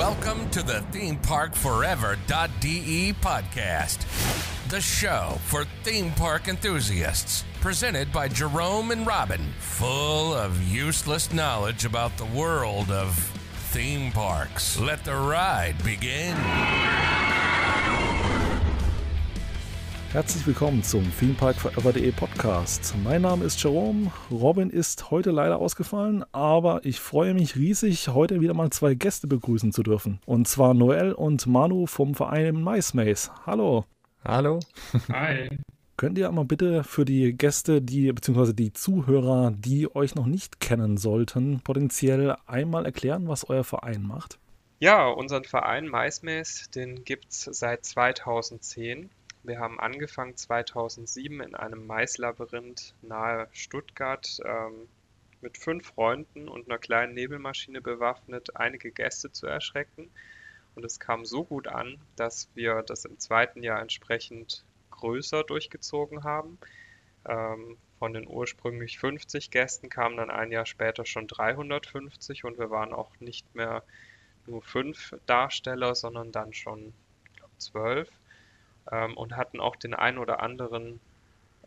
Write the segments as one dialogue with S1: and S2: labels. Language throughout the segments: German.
S1: Welcome to the ThemeParkForever.de podcast, the show for theme park enthusiasts, presented by Jerome and Robin, full of useless knowledge about the world of theme parks. Let the ride begin.
S2: Herzlich willkommen zum ThemeParkForever.de Podcast. Mein Name ist Jerome. Robin ist heute leider ausgefallen, aber ich freue mich riesig, heute wieder mal zwei Gäste begrüßen zu dürfen. Und zwar Noel und Manu vom Verein MySmace. Hallo.
S3: Hallo.
S4: Hi.
S2: Könnt ihr mal bitte für die Gäste, die beziehungsweise die Zuhörer, die euch noch nicht kennen sollten, potenziell einmal erklären, was euer Verein macht?
S4: Ja, unseren Verein MySmace, den gibt es seit 2010. Wir haben angefangen 2007 in einem Maislabyrinth nahe Stuttgart ähm, mit fünf Freunden und einer kleinen Nebelmaschine bewaffnet einige Gäste zu erschrecken. Und es kam so gut an, dass wir das im zweiten Jahr entsprechend größer durchgezogen haben. Ähm, von den ursprünglich 50 Gästen kamen dann ein Jahr später schon 350 und wir waren auch nicht mehr nur fünf Darsteller, sondern dann schon, zwölf ähm, und hatten auch den ein oder anderen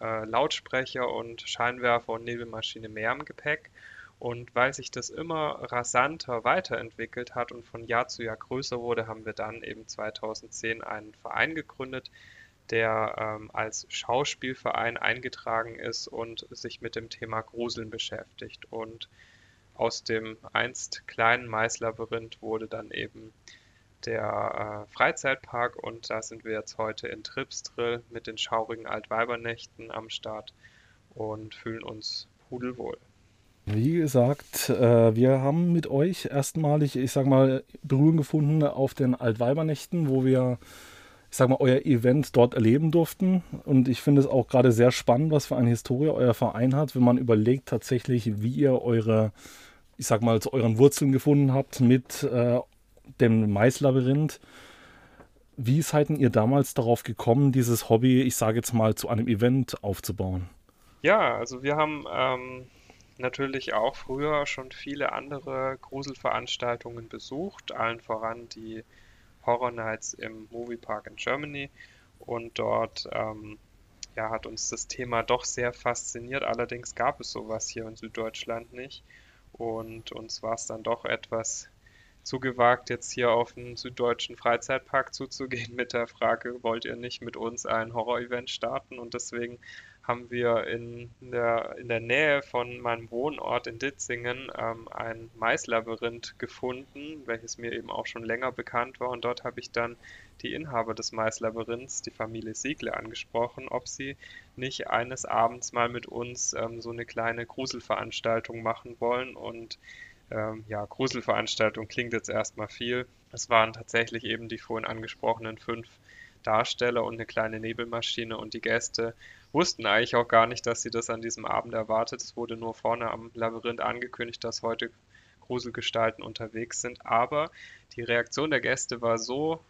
S4: äh, Lautsprecher und Scheinwerfer und Nebelmaschine mehr im Gepäck. Und weil sich das immer rasanter weiterentwickelt hat und von Jahr zu Jahr größer wurde, haben wir dann eben 2010 einen Verein gegründet, der ähm, als Schauspielverein eingetragen ist und sich mit dem Thema Gruseln beschäftigt. Und aus dem einst kleinen Maislabyrinth wurde dann eben der äh, Freizeitpark und da sind wir jetzt heute in Tripsdrill mit den schaurigen Altweibernächten am Start und fühlen uns pudelwohl.
S2: Wie gesagt, äh, wir haben mit euch erstmalig, ich sag mal, Berührung gefunden auf den Altweibernächten, wo wir, ich sag mal, euer Event dort erleben durften. Und ich finde es auch gerade sehr spannend, was für eine Historie euer Verein hat, wenn man überlegt tatsächlich, wie ihr eure, ich sag mal, zu euren Wurzeln gefunden habt mit äh, dem Maislabyrinth. Wie seid ihr damals darauf gekommen, dieses Hobby, ich sage jetzt mal, zu einem Event aufzubauen?
S4: Ja, also wir haben ähm, natürlich auch früher schon viele andere Gruselveranstaltungen besucht, allen voran die Horror Nights im Moviepark in Germany. Und dort ähm, ja, hat uns das Thema doch sehr fasziniert. Allerdings gab es sowas hier in Süddeutschland nicht. Und uns war es dann doch etwas zugewagt, jetzt hier auf den süddeutschen Freizeitpark zuzugehen mit der Frage, wollt ihr nicht mit uns ein Horror-Event starten? Und deswegen haben wir in der, in der Nähe von meinem Wohnort in Ditzingen ähm, ein Maislabyrinth gefunden, welches mir eben auch schon länger bekannt war. Und dort habe ich dann die Inhaber des Maislabyrinths, die Familie Siegle, angesprochen, ob sie nicht eines Abends mal mit uns ähm, so eine kleine Gruselveranstaltung machen wollen. Und ähm, ja, Gruselveranstaltung klingt jetzt erstmal viel. Es waren tatsächlich eben die vorhin angesprochenen fünf Darsteller und eine kleine Nebelmaschine und die Gäste wussten eigentlich auch gar nicht, dass sie das an diesem Abend erwartet. Es wurde nur vorne am Labyrinth angekündigt, dass heute Gruselgestalten unterwegs sind. Aber die Reaktion der Gäste war so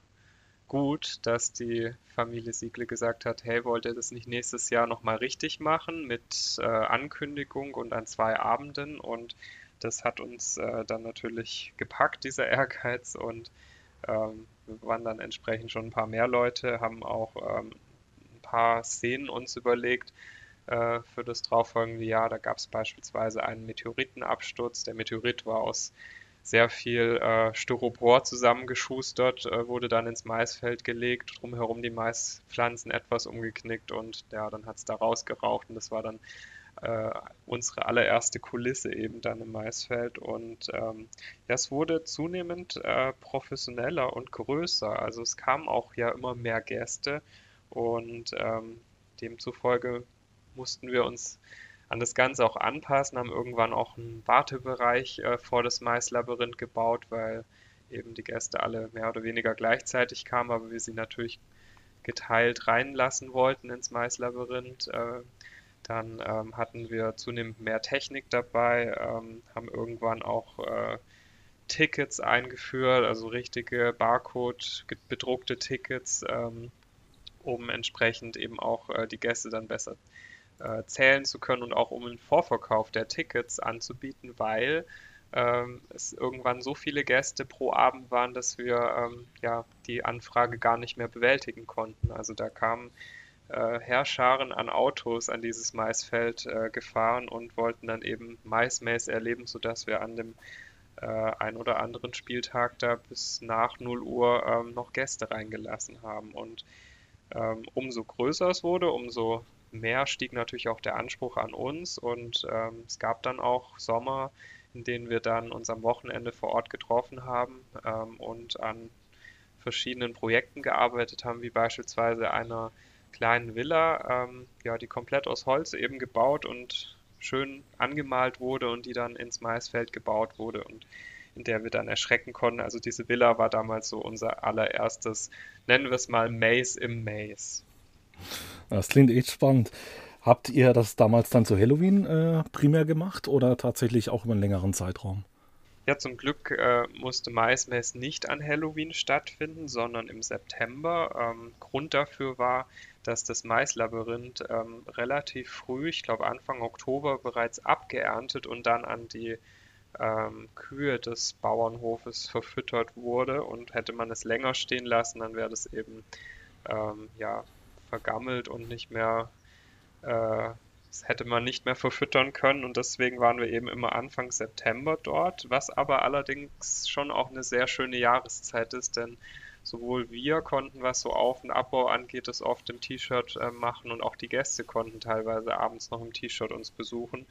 S4: gut, dass die Familie Siegle gesagt hat, hey, wollt ihr das nicht nächstes Jahr nochmal richtig machen mit äh, Ankündigung und an zwei Abenden? Und das hat uns äh, dann natürlich gepackt, dieser Ehrgeiz. Und ähm, wir waren dann entsprechend schon ein paar mehr Leute, haben auch ähm, ein paar Szenen uns überlegt äh, für das darauffolgende Jahr. Da gab es beispielsweise einen Meteoritenabsturz. Der Meteorit war aus sehr viel äh, Styropor zusammengeschustert, äh, wurde dann ins Maisfeld gelegt, drumherum die Maispflanzen etwas umgeknickt und ja, dann hat es da rausgeraucht und das war dann äh, unsere allererste Kulisse eben dann im Maisfeld. Und ähm, ja, es wurde zunehmend äh, professioneller und größer. Also es kamen auch ja immer mehr Gäste und ähm, demzufolge mussten wir uns an das Ganze auch anpassen, haben irgendwann auch einen Wartebereich äh, vor das Maislabyrinth gebaut, weil eben die Gäste alle mehr oder weniger gleichzeitig kamen, aber wir sie natürlich geteilt reinlassen wollten ins Maislabyrinth. Äh, dann ähm, hatten wir zunehmend mehr Technik dabei, ähm, haben irgendwann auch äh, Tickets eingeführt, also richtige Barcode bedruckte Tickets, ähm, um entsprechend eben auch äh, die Gäste dann besser äh, zählen zu können und auch um einen Vorverkauf der Tickets anzubieten, weil ähm, es irgendwann so viele Gäste pro Abend waren, dass wir ähm, ja die Anfrage gar nicht mehr bewältigen konnten. Also da kamen äh, Herrscharen an Autos an dieses Maisfeld äh, gefahren und wollten dann eben Maismäß erleben, sodass wir an dem äh, ein oder anderen Spieltag da bis nach 0 Uhr ähm, noch Gäste reingelassen haben. Und ähm, umso größer es wurde, umso mehr stieg natürlich auch der Anspruch an uns und ähm, es gab dann auch Sommer, in denen wir dann uns am Wochenende vor Ort getroffen haben ähm, und an verschiedenen Projekten gearbeitet haben, wie beispielsweise einer kleinen Villa, ähm, ja, die komplett aus Holz eben gebaut und schön angemalt wurde und die dann ins Maisfeld gebaut wurde und in der wir dann erschrecken konnten. Also diese Villa war damals so unser allererstes, nennen wir es mal Maze im Maze.
S2: Das klingt echt spannend. Habt ihr das damals dann zu Halloween äh, primär gemacht oder tatsächlich auch über einen längeren Zeitraum?
S4: Ja, zum Glück äh, musste MySMace nicht an Halloween stattfinden, sondern im September. Ähm, Grund dafür war, dass das Maislabyrinth ähm, relativ früh, ich glaube Anfang Oktober, bereits abgeerntet und dann an die ähm, Kühe des Bauernhofes verfüttert wurde. Und hätte man es länger stehen lassen, dann wäre das eben ähm, ja, vergammelt und nicht mehr äh, das hätte man nicht mehr verfüttern können und deswegen waren wir eben immer Anfang September dort, was aber allerdings schon auch eine sehr schöne Jahreszeit ist, denn sowohl wir konnten, was so Auf- und Abbau angeht, das oft im T-Shirt äh, machen und auch die Gäste konnten teilweise abends noch im T-Shirt uns besuchen.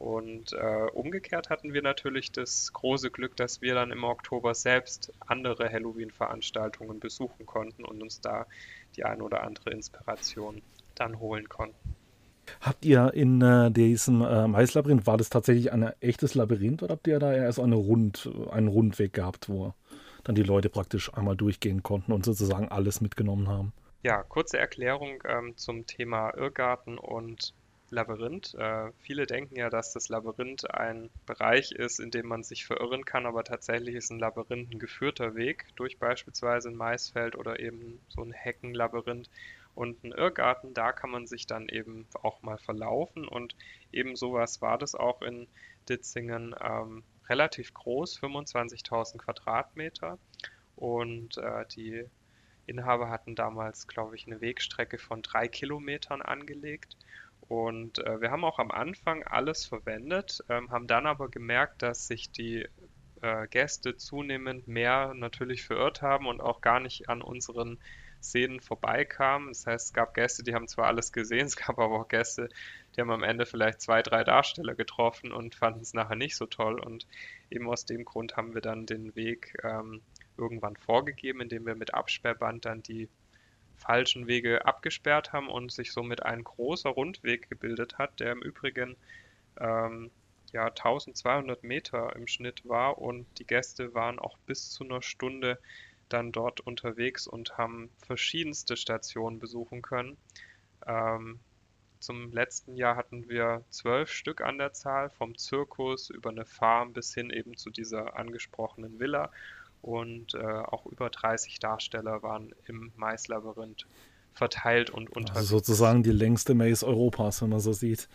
S4: Und äh, umgekehrt hatten wir natürlich das große Glück, dass wir dann im Oktober selbst andere Halloween-Veranstaltungen besuchen konnten und uns da die ein oder andere Inspiration dann holen konnten.
S2: Habt ihr in äh, diesem äh, Maislabyrinth, war das tatsächlich ein echtes Labyrinth oder habt ihr da eher so eine Rund, einen Rundweg gehabt, wo dann die Leute praktisch einmal durchgehen konnten und sozusagen alles mitgenommen haben?
S4: Ja, kurze Erklärung ähm, zum Thema Irrgarten und Labyrinth. Äh, viele denken ja, dass das Labyrinth ein Bereich ist, in dem man sich verirren kann, aber tatsächlich ist ein Labyrinth ein geführter Weg durch beispielsweise ein Maisfeld oder eben so ein Heckenlabyrinth. Und ein Irrgarten, da kann man sich dann eben auch mal verlaufen. Und eben sowas war das auch in Ditzingen. Ähm, relativ groß, 25.000 Quadratmeter. Und äh, die Inhaber hatten damals, glaube ich, eine Wegstrecke von drei Kilometern angelegt. Und äh, wir haben auch am Anfang alles verwendet, ähm, haben dann aber gemerkt, dass sich die äh, Gäste zunehmend mehr natürlich verirrt haben und auch gar nicht an unseren Szenen vorbeikamen. Das heißt, es gab Gäste, die haben zwar alles gesehen, es gab aber auch Gäste, die haben am Ende vielleicht zwei, drei Darsteller getroffen und fanden es nachher nicht so toll. Und eben aus dem Grund haben wir dann den Weg ähm, irgendwann vorgegeben, indem wir mit Absperrband dann die falschen Wege abgesperrt haben und sich somit ein großer Rundweg gebildet hat, der im Übrigen ähm, ja 1200 Meter im Schnitt war und die Gäste waren auch bis zu einer Stunde dann dort unterwegs und haben verschiedenste Stationen besuchen können. Ähm, zum letzten Jahr hatten wir zwölf Stück an der Zahl, vom Zirkus über eine Farm bis hin eben zu dieser angesprochenen Villa. Und äh, auch über 30 Darsteller waren im Maislabyrinth verteilt und also unterwegs.
S2: Also sozusagen die längste Maze Europas, wenn man so sieht.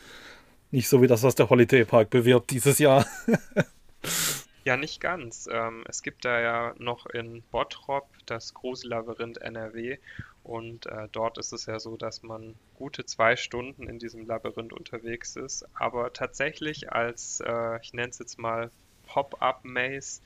S2: Nicht so wie das, was der Holiday Park bewirbt dieses Jahr.
S4: Ja, nicht ganz. Ähm, es gibt da ja noch in Bottrop das Grusellabyrinth NRW und äh, dort ist es ja so, dass man gute zwei Stunden in diesem Labyrinth unterwegs ist, aber tatsächlich als, äh, ich nenne es jetzt mal Pop-up-Maze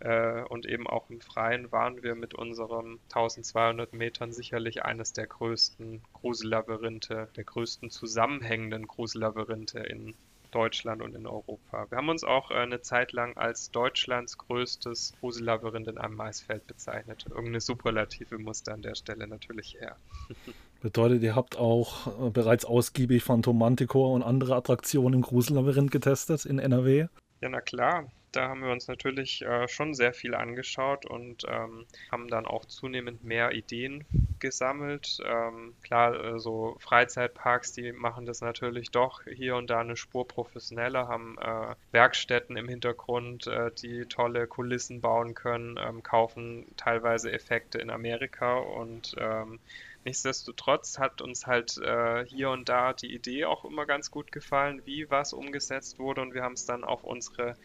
S4: äh, und eben auch im Freien waren wir mit unseren 1200 Metern sicherlich eines der größten Grusellabyrinthe, der größten zusammenhängenden Grusellabyrinthe in Deutschland und in Europa. Wir haben uns auch äh, eine Zeit lang als Deutschlands größtes Grusel-Labyrinth in einem Maisfeld bezeichnet. Irgendeine Superlative musste an der Stelle natürlich her.
S2: Bedeutet, ihr habt auch äh, bereits ausgiebig Phantom Manticore und andere Attraktionen im Grusellabyrinth getestet in NRW?
S4: Ja, na klar da haben wir uns natürlich äh, schon sehr viel angeschaut und ähm, haben dann auch zunehmend mehr Ideen gesammelt. Ähm, klar, äh, so Freizeitparks, die machen das natürlich doch hier und da eine Spur professioneller, haben äh, Werkstätten im Hintergrund, äh, die tolle Kulissen bauen können, ähm, kaufen teilweise Effekte in Amerika und ähm, Nichtsdestotrotz hat uns halt äh, hier und da die Idee auch immer ganz gut gefallen, wie was umgesetzt wurde und wir haben es dann auf unsere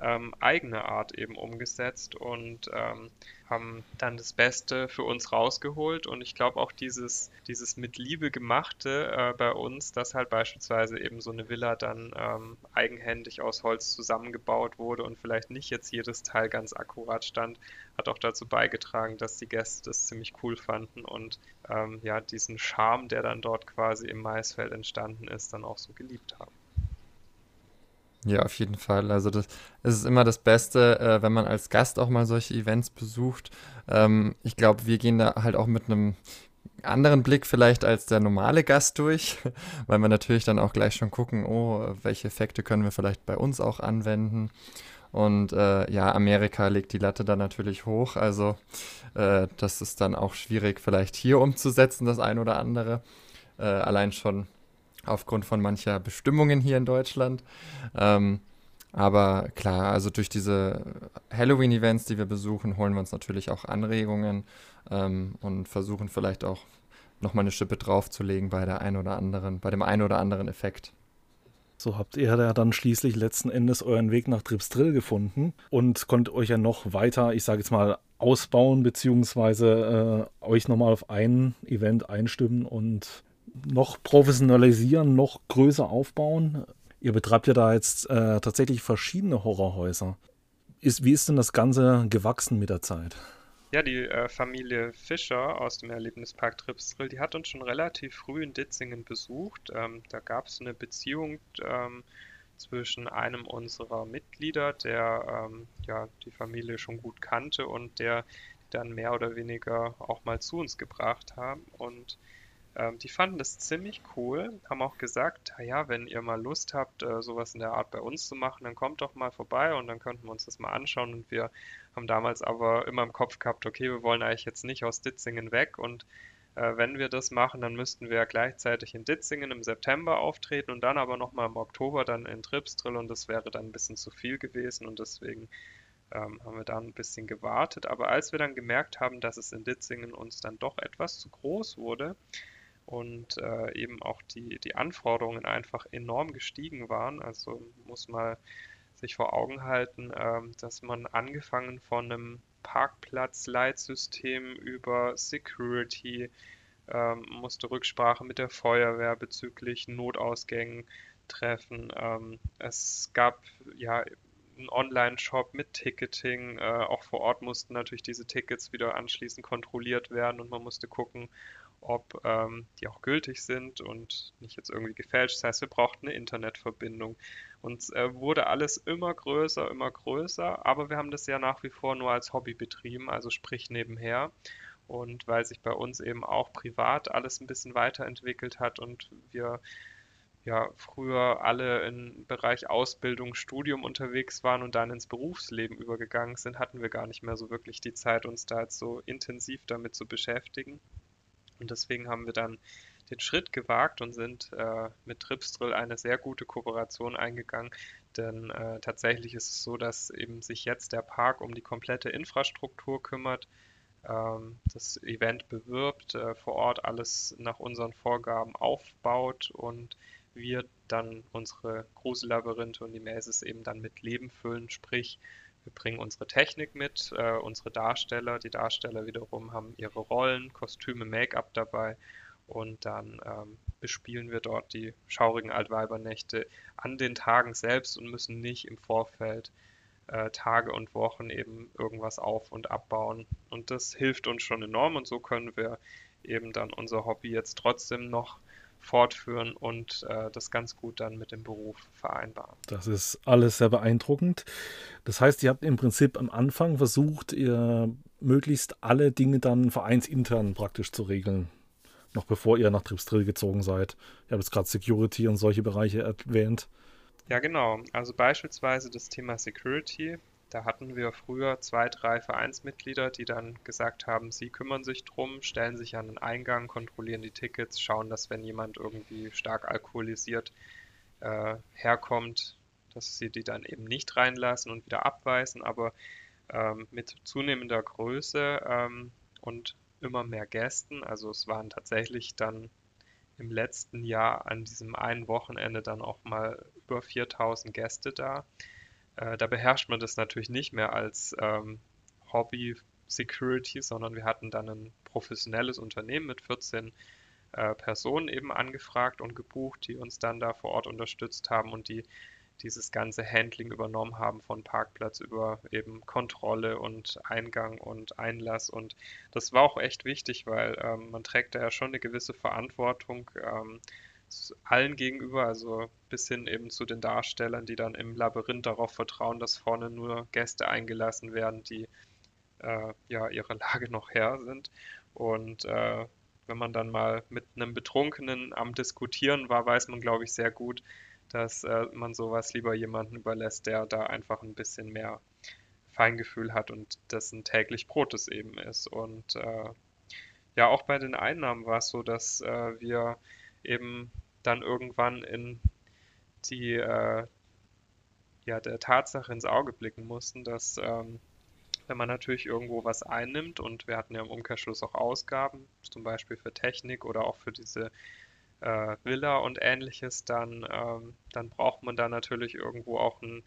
S4: ähm, eigene Art eben umgesetzt und ähm, haben dann das Beste für uns rausgeholt. Und ich glaube auch dieses, dieses mit Liebe gemachte äh, bei uns, dass halt beispielsweise eben so eine Villa dann ähm, eigenhändig aus Holz zusammengebaut wurde und vielleicht nicht jetzt jedes Teil ganz akkurat stand, hat auch dazu beigetragen, dass die Gäste das ziemlich cool fanden und ähm, ja, diesen Charme, der dann dort quasi im Maisfeld entstanden ist, dann auch so geliebt haben.
S3: Ja, auf jeden Fall. Also das, es ist immer das Beste, äh, wenn man als Gast auch mal solche Events besucht. Ähm, ich glaube, wir gehen da halt auch mit einem anderen Blick vielleicht als der normale Gast durch, weil wir natürlich dann auch gleich schon gucken, oh, welche Effekte können wir vielleicht bei uns auch anwenden. Und äh, ja, Amerika legt die Latte dann natürlich hoch. Also äh, das ist dann auch schwierig vielleicht hier umzusetzen, das ein oder andere. Äh, allein schon aufgrund von mancher Bestimmungen hier in Deutschland. Ähm, aber klar, also durch diese Halloween-Events, die wir besuchen, holen wir uns natürlich auch Anregungen ähm, und versuchen vielleicht auch nochmal eine Schippe draufzulegen bei der ein oder anderen, bei dem einen oder anderen Effekt.
S2: So habt ihr ja dann schließlich letzten Endes euren Weg nach Tripsdrill gefunden und konntet euch ja noch weiter, ich sage jetzt mal, ausbauen, beziehungsweise äh, euch nochmal auf ein Event einstimmen und noch professionalisieren, noch größer aufbauen. Ihr betreibt ja da jetzt äh, tatsächlich verschiedene Horrorhäuser. Ist, wie ist denn das Ganze gewachsen mit der Zeit?
S4: Ja, die äh, Familie Fischer aus dem Erlebnispark Tripsdrill, die hat uns schon relativ früh in Ditzingen besucht. Ähm, da gab es eine Beziehung ähm, zwischen einem unserer Mitglieder, der ähm, ja, die Familie schon gut kannte und der dann mehr oder weniger auch mal zu uns gebracht haben. Und ähm, die fanden das ziemlich cool, haben auch gesagt, ja, wenn ihr mal Lust habt, äh, sowas in der Art bei uns zu machen, dann kommt doch mal vorbei und dann könnten wir uns das mal anschauen. Und wir haben damals aber immer im Kopf gehabt, okay, wir wollen eigentlich jetzt nicht aus Ditzingen weg und äh, wenn wir das machen, dann müssten wir gleichzeitig in Ditzingen im September auftreten und dann aber nochmal im Oktober dann in Tripsdrill und das wäre dann ein bisschen zu viel gewesen und deswegen ähm, haben wir da ein bisschen gewartet. Aber als wir dann gemerkt haben, dass es in Ditzingen uns dann doch etwas zu groß wurde, und äh, eben auch die, die Anforderungen einfach enorm gestiegen waren. Also muss man sich vor Augen halten, äh, dass man angefangen von einem Parkplatz-Leitsystem über Security äh, musste Rücksprache mit der Feuerwehr bezüglich Notausgängen treffen. Ähm, es gab ja einen Online-Shop mit Ticketing. Äh, auch vor Ort mussten natürlich diese Tickets wieder anschließend kontrolliert werden und man musste gucken, ob ähm, die auch gültig sind und nicht jetzt irgendwie gefälscht. Das heißt, wir brauchten eine Internetverbindung. Und äh, wurde alles immer größer, immer größer, aber wir haben das ja nach wie vor nur als Hobby betrieben, also sprich nebenher. Und weil sich bei uns eben auch privat alles ein bisschen weiterentwickelt hat und wir ja früher alle im Bereich Ausbildung, Studium unterwegs waren und dann ins Berufsleben übergegangen sind, hatten wir gar nicht mehr so wirklich die Zeit, uns da jetzt so intensiv damit zu beschäftigen. Und deswegen haben wir dann den Schritt gewagt und sind äh, mit Tripsdrill eine sehr gute Kooperation eingegangen. Denn äh, tatsächlich ist es so, dass eben sich jetzt der Park um die komplette Infrastruktur kümmert, ähm, das Event bewirbt, äh, vor Ort alles nach unseren Vorgaben aufbaut und wir dann unsere Grusellabyrinthe und die Mazes eben dann mit Leben füllen, sprich wir bringen unsere Technik mit, äh, unsere Darsteller. Die Darsteller wiederum haben ihre Rollen, Kostüme, Make-up dabei. Und dann ähm, bespielen wir dort die schaurigen Altweibernächte an den Tagen selbst und müssen nicht im Vorfeld äh, Tage und Wochen eben irgendwas auf- und abbauen. Und das hilft uns schon enorm und so können wir eben dann unser Hobby jetzt trotzdem noch fortführen und äh, das ganz gut dann mit dem Beruf vereinbaren.
S2: Das ist alles sehr beeindruckend. Das heißt, ihr habt im Prinzip am Anfang versucht, ihr möglichst alle Dinge dann vereinsintern praktisch zu regeln. Noch bevor ihr nach Tripsdrill gezogen seid. Ihr habt jetzt gerade Security und solche Bereiche erwähnt.
S4: Ja, genau. Also beispielsweise das Thema Security. Da hatten wir früher zwei, drei Vereinsmitglieder, die dann gesagt haben, sie kümmern sich drum, stellen sich an den Eingang, kontrollieren die Tickets, schauen, dass wenn jemand irgendwie stark alkoholisiert äh, herkommt, dass sie die dann eben nicht reinlassen und wieder abweisen. Aber ähm, mit zunehmender Größe ähm, und immer mehr Gästen, also es waren tatsächlich dann im letzten Jahr an diesem einen Wochenende dann auch mal über 4000 Gäste da, äh, da beherrscht man das natürlich nicht mehr als ähm, Hobby Security, sondern wir hatten dann ein professionelles Unternehmen mit 14 äh, Personen eben angefragt und gebucht, die uns dann da vor Ort unterstützt haben und die dieses ganze Handling übernommen haben von Parkplatz über eben Kontrolle und Eingang und Einlass. Und das war auch echt wichtig, weil ähm, man trägt da ja schon eine gewisse Verantwortung ähm, allen gegenüber, also bis hin eben zu den Darstellern, die dann im Labyrinth darauf vertrauen, dass vorne nur Gäste eingelassen werden, die äh, ja ihre Lage noch her sind. Und äh, wenn man dann mal mit einem Betrunkenen am Diskutieren war, weiß man, glaube ich, sehr gut, dass äh, man sowas lieber jemanden überlässt, der da einfach ein bisschen mehr Feingefühl hat und dessen täglich Brot es eben ist. Und äh, ja, auch bei den Einnahmen war es so, dass äh, wir eben dann irgendwann in die äh, ja, der Tatsache ins Auge blicken mussten, dass ähm, wenn man natürlich irgendwo was einnimmt und wir hatten ja im Umkehrschluss auch Ausgaben, zum Beispiel für Technik oder auch für diese äh, Villa und ähnliches, dann, ähm, dann braucht man da natürlich irgendwo auch einen,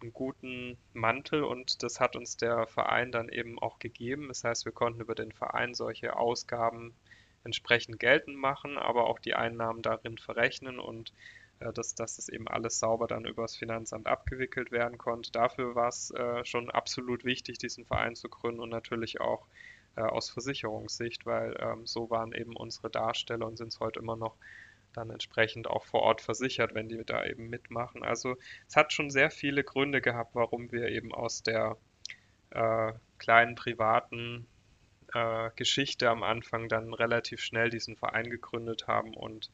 S4: einen guten Mantel und das hat uns der Verein dann eben auch gegeben. Das heißt, wir konnten über den Verein solche Ausgaben entsprechend geltend machen, aber auch die Einnahmen darin verrechnen und äh, dass, dass das eben alles sauber dann übers Finanzamt abgewickelt werden konnte. Dafür war es äh, schon absolut wichtig, diesen Verein zu gründen und natürlich auch äh, aus Versicherungssicht, weil ähm, so waren eben unsere Darsteller und sind es heute immer noch dann entsprechend auch vor Ort versichert, wenn die da eben mitmachen. Also es hat schon sehr viele Gründe gehabt, warum wir eben aus der äh, kleinen privaten äh, Geschichte am Anfang dann relativ schnell diesen Verein gegründet haben und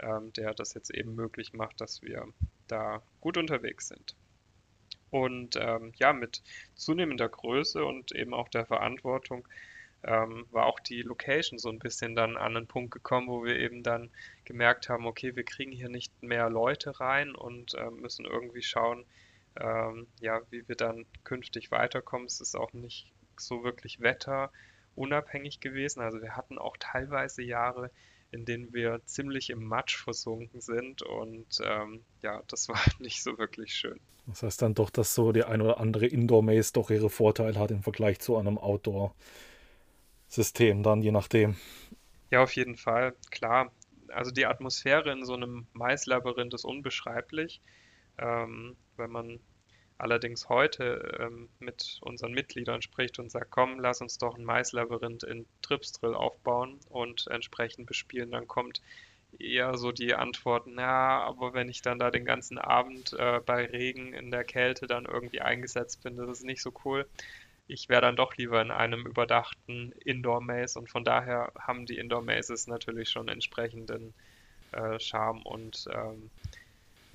S4: ähm, der das jetzt eben möglich macht, dass wir da gut unterwegs sind. Und ähm, ja, mit zunehmender Größe und eben auch der Verantwortung ähm, war auch die Location so ein bisschen dann an einen Punkt gekommen, wo wir eben dann gemerkt haben, okay, wir kriegen hier nicht mehr Leute rein und äh, müssen irgendwie schauen, ähm, ja, wie wir dann künftig weiterkommen. Es ist auch nicht so wirklich wetterunabhängig gewesen. Also wir hatten auch teilweise Jahre, in denen wir ziemlich im Matsch versunken sind und ähm, ja, das war nicht so wirklich schön.
S2: Das heißt dann doch, dass so die ein oder andere Indoor-Maze doch ihre Vorteile hat im Vergleich zu einem Outdoor-System, dann je nachdem.
S4: Ja, auf jeden Fall, klar. Also die Atmosphäre in so einem Maislabyrinth ist unbeschreiblich. Ähm, wenn man allerdings heute ähm, mit unseren Mitgliedern spricht und sagt, komm, lass uns doch ein Maislabyrinth in Tripsdrill aufbauen und entsprechend bespielen, dann kommt eher so die Antwort, na, aber wenn ich dann da den ganzen Abend äh, bei Regen in der Kälte dann irgendwie eingesetzt bin, das ist nicht so cool. Ich wäre dann doch lieber in einem überdachten Indoor-Maze und von daher haben die Indoor-Mazes natürlich schon entsprechenden äh, Charme und ähm,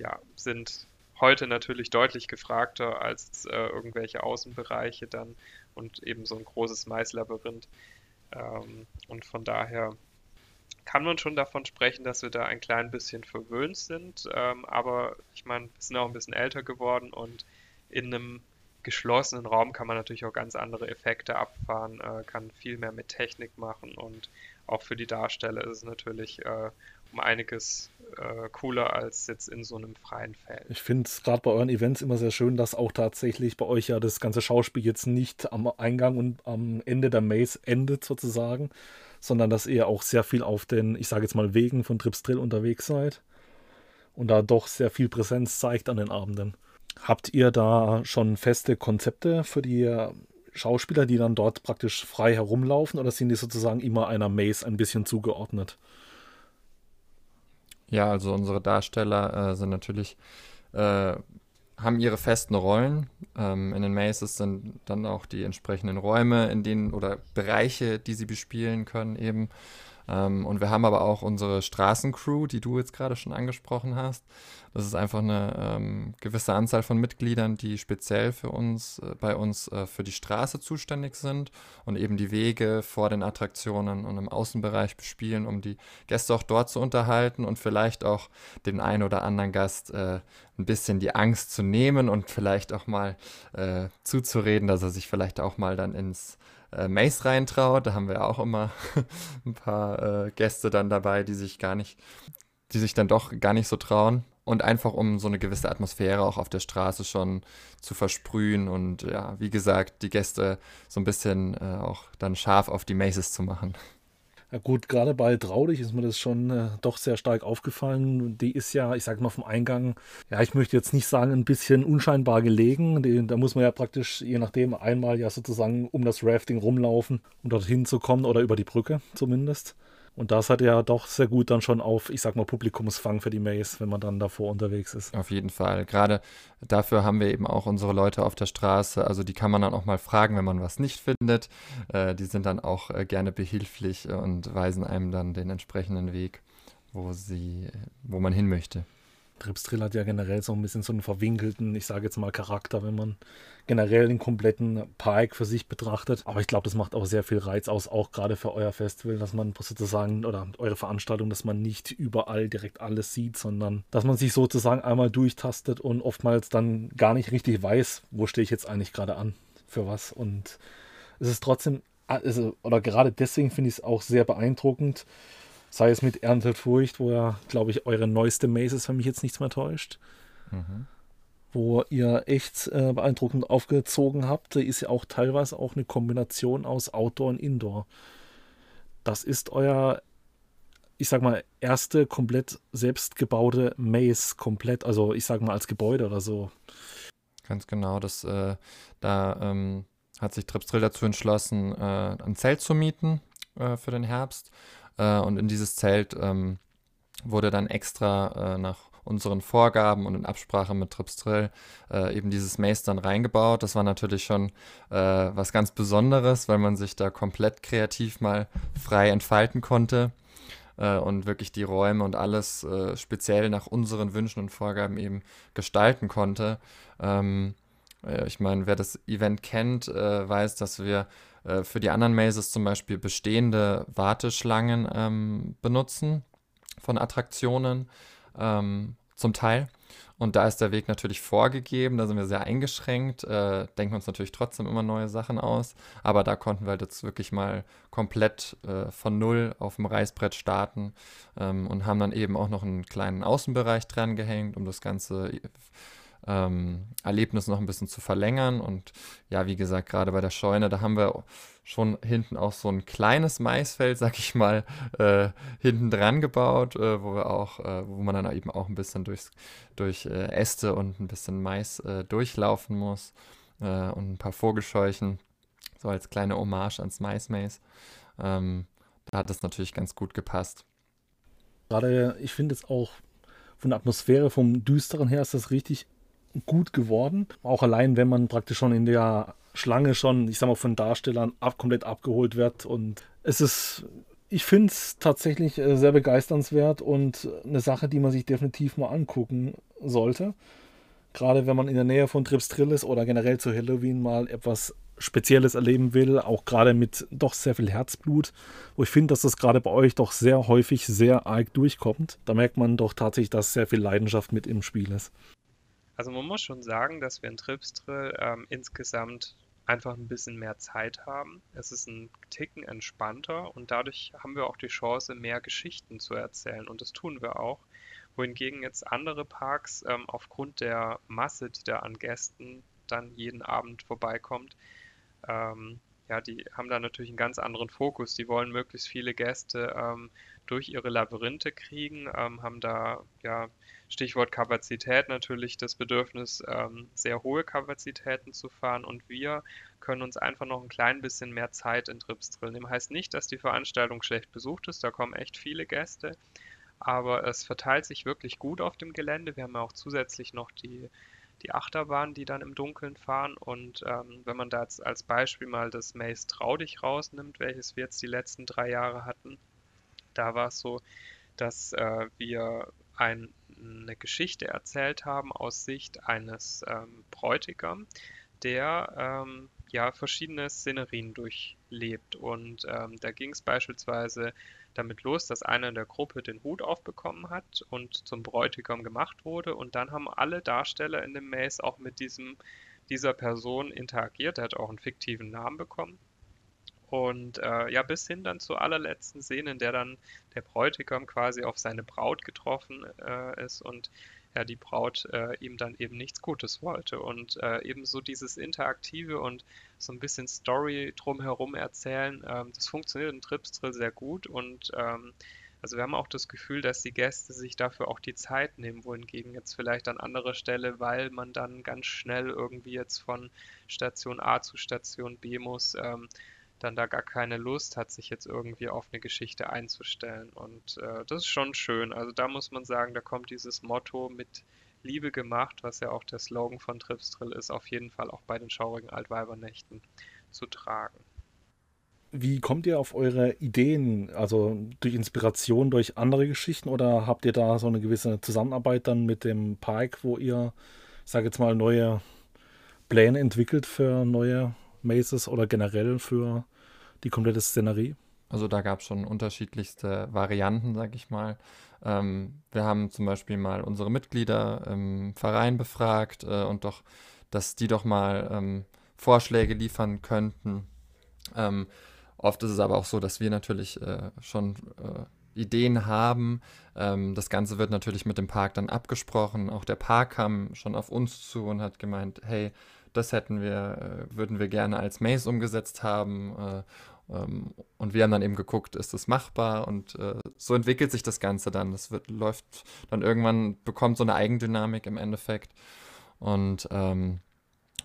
S4: ja, sind heute natürlich deutlich gefragter als äh, irgendwelche Außenbereiche dann und eben so ein großes Maislabyrinth. Ähm, und von daher kann man schon davon sprechen, dass wir da ein klein bisschen verwöhnt sind. Ähm, aber ich meine, wir sind auch ein bisschen älter geworden und in einem geschlossenen Raum kann man natürlich auch ganz andere Effekte abfahren, äh, kann viel mehr mit Technik machen und auch für die Darsteller ist es natürlich äh, um einiges äh, cooler als jetzt in so einem freien Feld.
S2: Ich finde es gerade bei euren Events immer sehr schön, dass auch tatsächlich bei euch ja das ganze Schauspiel jetzt nicht am Eingang und am Ende der Maze endet sozusagen, sondern dass ihr auch sehr viel auf den, ich sage jetzt mal, Wegen von Trips Drill unterwegs seid und da doch sehr viel Präsenz zeigt an den Abenden. Habt ihr da schon feste Konzepte für die Schauspieler, die dann dort praktisch frei herumlaufen oder sind die sozusagen immer einer Maze ein bisschen zugeordnet?
S3: Ja, also unsere Darsteller äh, sind natürlich, äh, haben ihre festen Rollen. Ähm, in den Maces sind dann auch die entsprechenden Räume, in denen oder Bereiche, die sie bespielen können eben. Ähm, und wir haben aber auch unsere Straßencrew, die du jetzt gerade schon angesprochen hast. Das ist einfach eine ähm, gewisse Anzahl von Mitgliedern, die speziell für uns, äh, bei uns äh, für die Straße zuständig sind und eben die Wege vor den Attraktionen und im Außenbereich bespielen, um die Gäste auch dort zu unterhalten und vielleicht auch den einen oder anderen Gast äh, ein bisschen die Angst zu nehmen und vielleicht auch mal äh, zuzureden, dass er sich vielleicht auch mal dann ins äh, Mace reintraut. Da haben wir auch immer ein paar äh, Gäste dann dabei, die sich gar nicht, die sich dann doch gar nicht so trauen. Und einfach um so eine gewisse Atmosphäre auch auf der Straße schon zu versprühen und ja, wie gesagt, die Gäste so ein bisschen äh, auch dann scharf auf die Maces zu machen.
S2: Ja gut, gerade bei Traudig ist mir das schon äh, doch sehr stark aufgefallen. Die ist ja, ich sag mal vom Eingang, ja, ich möchte jetzt nicht sagen, ein bisschen unscheinbar gelegen. Die, da muss man ja praktisch, je nachdem, einmal ja sozusagen um das Rafting rumlaufen, um dorthin zu kommen oder über die Brücke zumindest. Und das hat ja doch sehr gut dann schon auf, ich sag mal, Publikumsfang für die Maze, wenn man dann davor unterwegs ist.
S3: Auf jeden Fall. Gerade dafür haben wir eben auch unsere Leute auf der Straße. Also die kann man dann auch mal fragen, wenn man was nicht findet. Äh, die sind dann auch äh, gerne behilflich und weisen einem dann den entsprechenden Weg, wo sie, wo man hin möchte.
S2: Tripstrill hat ja generell so ein bisschen so einen verwinkelten, ich sage jetzt mal Charakter, wenn man generell den kompletten Park für sich betrachtet. Aber ich glaube, das macht auch sehr viel Reiz aus, auch gerade für euer Festival, dass man sozusagen oder eure Veranstaltung, dass man nicht überall direkt alles sieht, sondern dass man sich sozusagen einmal durchtastet und oftmals dann gar nicht richtig weiß, wo stehe ich jetzt eigentlich gerade an, für was. Und es ist trotzdem, also, oder gerade deswegen finde ich es auch sehr beeindruckend, sei es mit Erntefurcht, wo ja, glaube ich, eure neueste Maze ist, wenn mich jetzt nichts mehr täuscht. Mhm wo ihr echt äh, beeindruckend aufgezogen habt, ist ja auch teilweise auch eine Kombination aus Outdoor und Indoor. Das ist euer, ich sag mal, erste komplett selbstgebaute Maze, komplett, also ich sag mal als Gebäude oder so.
S3: Ganz genau, das, äh, da ähm, hat sich Tripstrill dazu entschlossen, äh, ein Zelt zu mieten äh, für den Herbst. Äh, und in dieses Zelt ähm, wurde dann extra äh, nach unseren Vorgaben und in Absprache mit Tripstrill äh, eben dieses Maze dann reingebaut. Das war natürlich schon äh, was ganz Besonderes, weil man sich da komplett kreativ mal frei entfalten konnte äh, und wirklich die Räume und alles äh, speziell nach unseren Wünschen und Vorgaben eben gestalten konnte. Ähm, äh, ich meine, wer das Event kennt, äh, weiß, dass wir für die anderen Mazes zum Beispiel bestehende Warteschlangen ähm, benutzen von Attraktionen ähm, zum Teil. Und da ist der Weg natürlich vorgegeben, da sind wir sehr eingeschränkt, äh, denken uns natürlich trotzdem immer neue Sachen aus, aber da konnten wir halt jetzt wirklich mal komplett äh, von Null auf dem Reißbrett starten ähm, und haben dann eben auch noch einen kleinen Außenbereich dran gehängt, um das Ganze ähm, Erlebnis noch ein bisschen zu verlängern. Und ja, wie gesagt, gerade bei der Scheune, da haben wir schon hinten auch so ein kleines Maisfeld, sag ich mal, äh, hinten dran gebaut, äh, wo wir auch, äh, wo man dann eben auch ein bisschen durchs, durch äh, Äste und ein bisschen Mais äh, durchlaufen muss äh, und ein paar Vogelscheuchen, so als kleine Hommage ans Maismaze. Ähm, da hat das natürlich ganz gut gepasst.
S2: Gerade, ich finde es auch von der Atmosphäre, vom Düsteren her ist das richtig gut geworden. Auch allein, wenn man praktisch schon in der Schlange schon, ich sag mal, von Darstellern ab, komplett abgeholt wird. Und es ist, ich finde es tatsächlich äh, sehr begeisternswert und eine Sache, die man sich definitiv mal angucken sollte. Gerade wenn man in der Nähe von Trips Trill ist oder generell zu Halloween mal etwas Spezielles erleben will, auch gerade mit doch sehr viel Herzblut, wo ich finde, dass das gerade bei euch doch sehr häufig sehr arg durchkommt. Da merkt man doch tatsächlich, dass sehr viel Leidenschaft mit im Spiel ist.
S4: Also man muss schon sagen, dass wir in Tripstrill ähm, insgesamt einfach ein bisschen mehr Zeit haben. Es ist ein Ticken entspannter und dadurch haben wir auch die Chance, mehr Geschichten zu erzählen und das tun wir auch. Wohingegen jetzt andere Parks ähm, aufgrund der Masse, die da an Gästen dann jeden Abend vorbeikommt, ähm, ja, die haben da natürlich einen ganz anderen Fokus. Die wollen möglichst viele Gäste ähm, durch ihre Labyrinthe kriegen, ähm, haben da ja Stichwort Kapazität natürlich das Bedürfnis, ähm, sehr hohe Kapazitäten zu fahren und wir können uns einfach noch ein klein bisschen mehr Zeit in Trips drillen. Heißt nicht, dass die Veranstaltung schlecht besucht ist, da kommen echt viele Gäste, aber es verteilt sich wirklich gut auf dem Gelände. Wir haben ja auch zusätzlich noch die, die Achterbahn, die dann im Dunkeln fahren und ähm, wenn man da jetzt als Beispiel mal das Maze Traudig rausnimmt, welches wir jetzt die letzten drei Jahre hatten, da war es so, dass äh, wir ein eine Geschichte erzählt haben aus Sicht eines ähm, Bräutigam, der ähm, ja verschiedene Szenerien durchlebt. Und ähm, da ging es beispielsweise damit los, dass einer in der Gruppe den Hut aufbekommen hat und zum Bräutigam gemacht wurde. Und dann haben alle Darsteller in dem Maze auch mit diesem, dieser Person interagiert. Er hat auch einen fiktiven Namen bekommen. Und äh, ja, bis hin dann zur allerletzten Szene, in der dann der Bräutigam quasi auf seine Braut getroffen äh, ist und ja die Braut äh, ihm dann eben nichts Gutes wollte. Und äh, eben so dieses Interaktive und so ein bisschen Story drumherum erzählen, ähm, das funktioniert in Tripsdrill sehr gut und ähm, also wir haben auch das Gefühl, dass die Gäste sich dafür auch die Zeit nehmen, wohingegen jetzt vielleicht an anderer Stelle, weil man dann ganz schnell irgendwie jetzt von Station A zu Station B muss, ähm, dann da gar keine Lust hat, sich jetzt irgendwie auf eine Geschichte einzustellen. Und äh, das ist schon schön. Also da muss man sagen, da kommt dieses Motto mit Liebe gemacht, was ja auch der Slogan von Tripsdrill ist, auf jeden Fall auch bei den schaurigen Altweibernächten zu tragen.
S2: Wie kommt ihr auf eure Ideen? Also durch Inspiration, durch andere Geschichten oder habt ihr da so eine gewisse Zusammenarbeit dann mit dem Park, wo ihr, ich sage jetzt mal, neue Pläne entwickelt für neue Mazes oder generell für die komplette Szenerie?
S3: Also da gab es schon unterschiedlichste Varianten, sag ich mal. Ähm, wir haben zum Beispiel mal unsere Mitglieder im Verein befragt äh, und doch, dass die doch mal ähm, Vorschläge liefern könnten. Ähm, Oft ist es aber auch so, dass wir natürlich äh, schon äh, Ideen haben. Ähm, das Ganze wird natürlich mit dem Park dann abgesprochen. Auch der Park kam schon auf uns zu und hat gemeint, hey, das hätten wir, äh, würden wir gerne als Maze umgesetzt haben. Äh, ähm, und wir haben dann eben geguckt, ist das machbar? Und äh, so entwickelt sich das Ganze dann. Das wird, läuft dann irgendwann, bekommt so eine Eigendynamik im Endeffekt. Und ähm,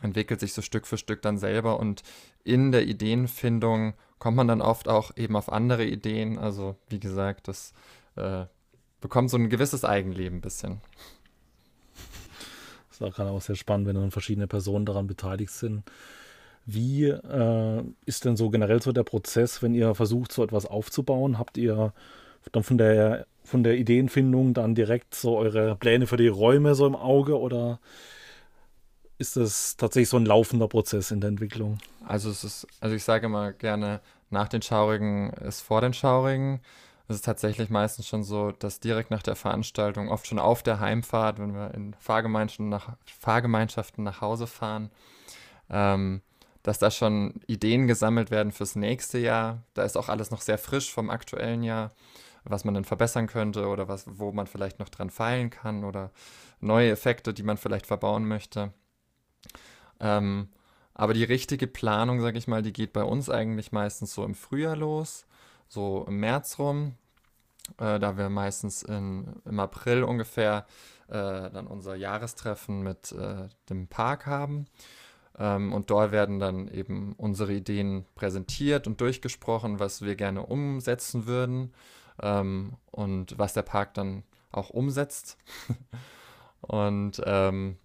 S3: entwickelt sich so Stück für Stück dann selber und in der Ideenfindung kommt man dann oft auch eben auf andere Ideen. Also wie gesagt, das äh, bekommt so ein gewisses Eigenleben ein bisschen.
S2: Das auch gerade auch sehr spannend, wenn dann verschiedene Personen daran beteiligt sind. Wie äh, ist denn so generell so der Prozess, wenn ihr versucht, so etwas aufzubauen? Habt ihr dann von der, von der Ideenfindung dann direkt so eure Pläne für die Räume so im Auge oder ist das tatsächlich so ein laufender Prozess in der Entwicklung?
S3: Also es ist, also ich sage immer gerne, nach den Schaurigen ist vor den Schaurigen. Es ist tatsächlich meistens schon so, dass direkt nach der Veranstaltung, oft schon auf der Heimfahrt, wenn wir in Fahrgemeinschaften nach, Fahrgemeinschaften nach Hause fahren, ähm, dass da schon Ideen gesammelt werden fürs nächste Jahr. Da ist auch alles noch sehr frisch vom aktuellen Jahr, was man dann verbessern könnte oder was, wo man vielleicht noch dran feilen kann oder neue Effekte, die man vielleicht verbauen möchte. Ähm, aber die richtige Planung, sag ich mal, die geht bei uns eigentlich meistens so im Frühjahr los, so im März rum, äh, da wir meistens in, im April ungefähr äh, dann unser Jahrestreffen mit äh, dem Park haben. Ähm, und dort werden dann eben unsere Ideen präsentiert und durchgesprochen, was wir gerne umsetzen würden ähm, und was der Park dann auch umsetzt. und ähm,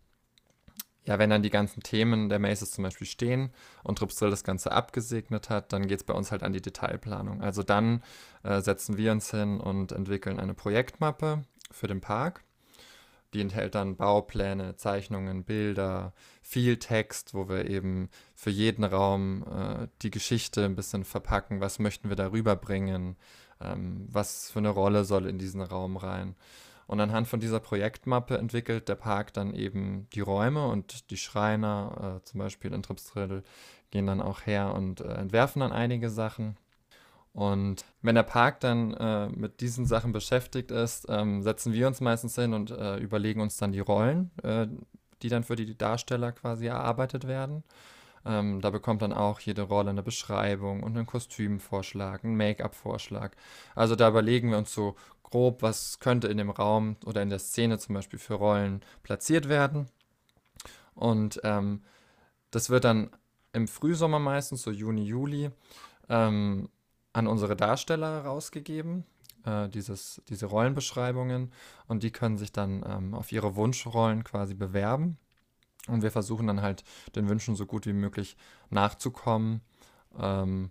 S3: ja, wenn dann die ganzen Themen der Maces zum Beispiel stehen und Tripsdrill das Ganze abgesegnet hat, dann geht es bei uns halt an die Detailplanung. Also dann äh, setzen wir uns hin und entwickeln eine Projektmappe für den Park. Die enthält dann Baupläne, Zeichnungen, Bilder, viel Text, wo wir eben für jeden Raum äh, die Geschichte ein bisschen verpacken. Was möchten wir darüber bringen? Ähm, was für eine Rolle soll in diesen Raum rein? Und anhand von dieser Projektmappe entwickelt der Park dann eben die Räume und die Schreiner, äh, zum Beispiel in Tripsdrill, gehen dann auch her und äh, entwerfen dann einige Sachen. Und wenn der Park dann äh, mit diesen Sachen beschäftigt ist, ähm, setzen wir uns meistens hin und äh, überlegen uns dann die Rollen, äh, die dann für die Darsteller quasi erarbeitet werden. Ähm, da bekommt dann auch jede Rolle eine Beschreibung und einen Kostümvorschlag, einen Make-up-Vorschlag. Also da überlegen wir uns so grob, was könnte in dem Raum oder in der Szene zum Beispiel für Rollen platziert werden. Und ähm, das wird dann im Frühsommer meistens, so Juni, Juli, ähm, an unsere Darsteller rausgegeben, äh, dieses, diese Rollenbeschreibungen. Und die können sich dann ähm, auf ihre Wunschrollen quasi bewerben. Und wir versuchen dann halt den Wünschen so gut wie möglich nachzukommen. Ähm,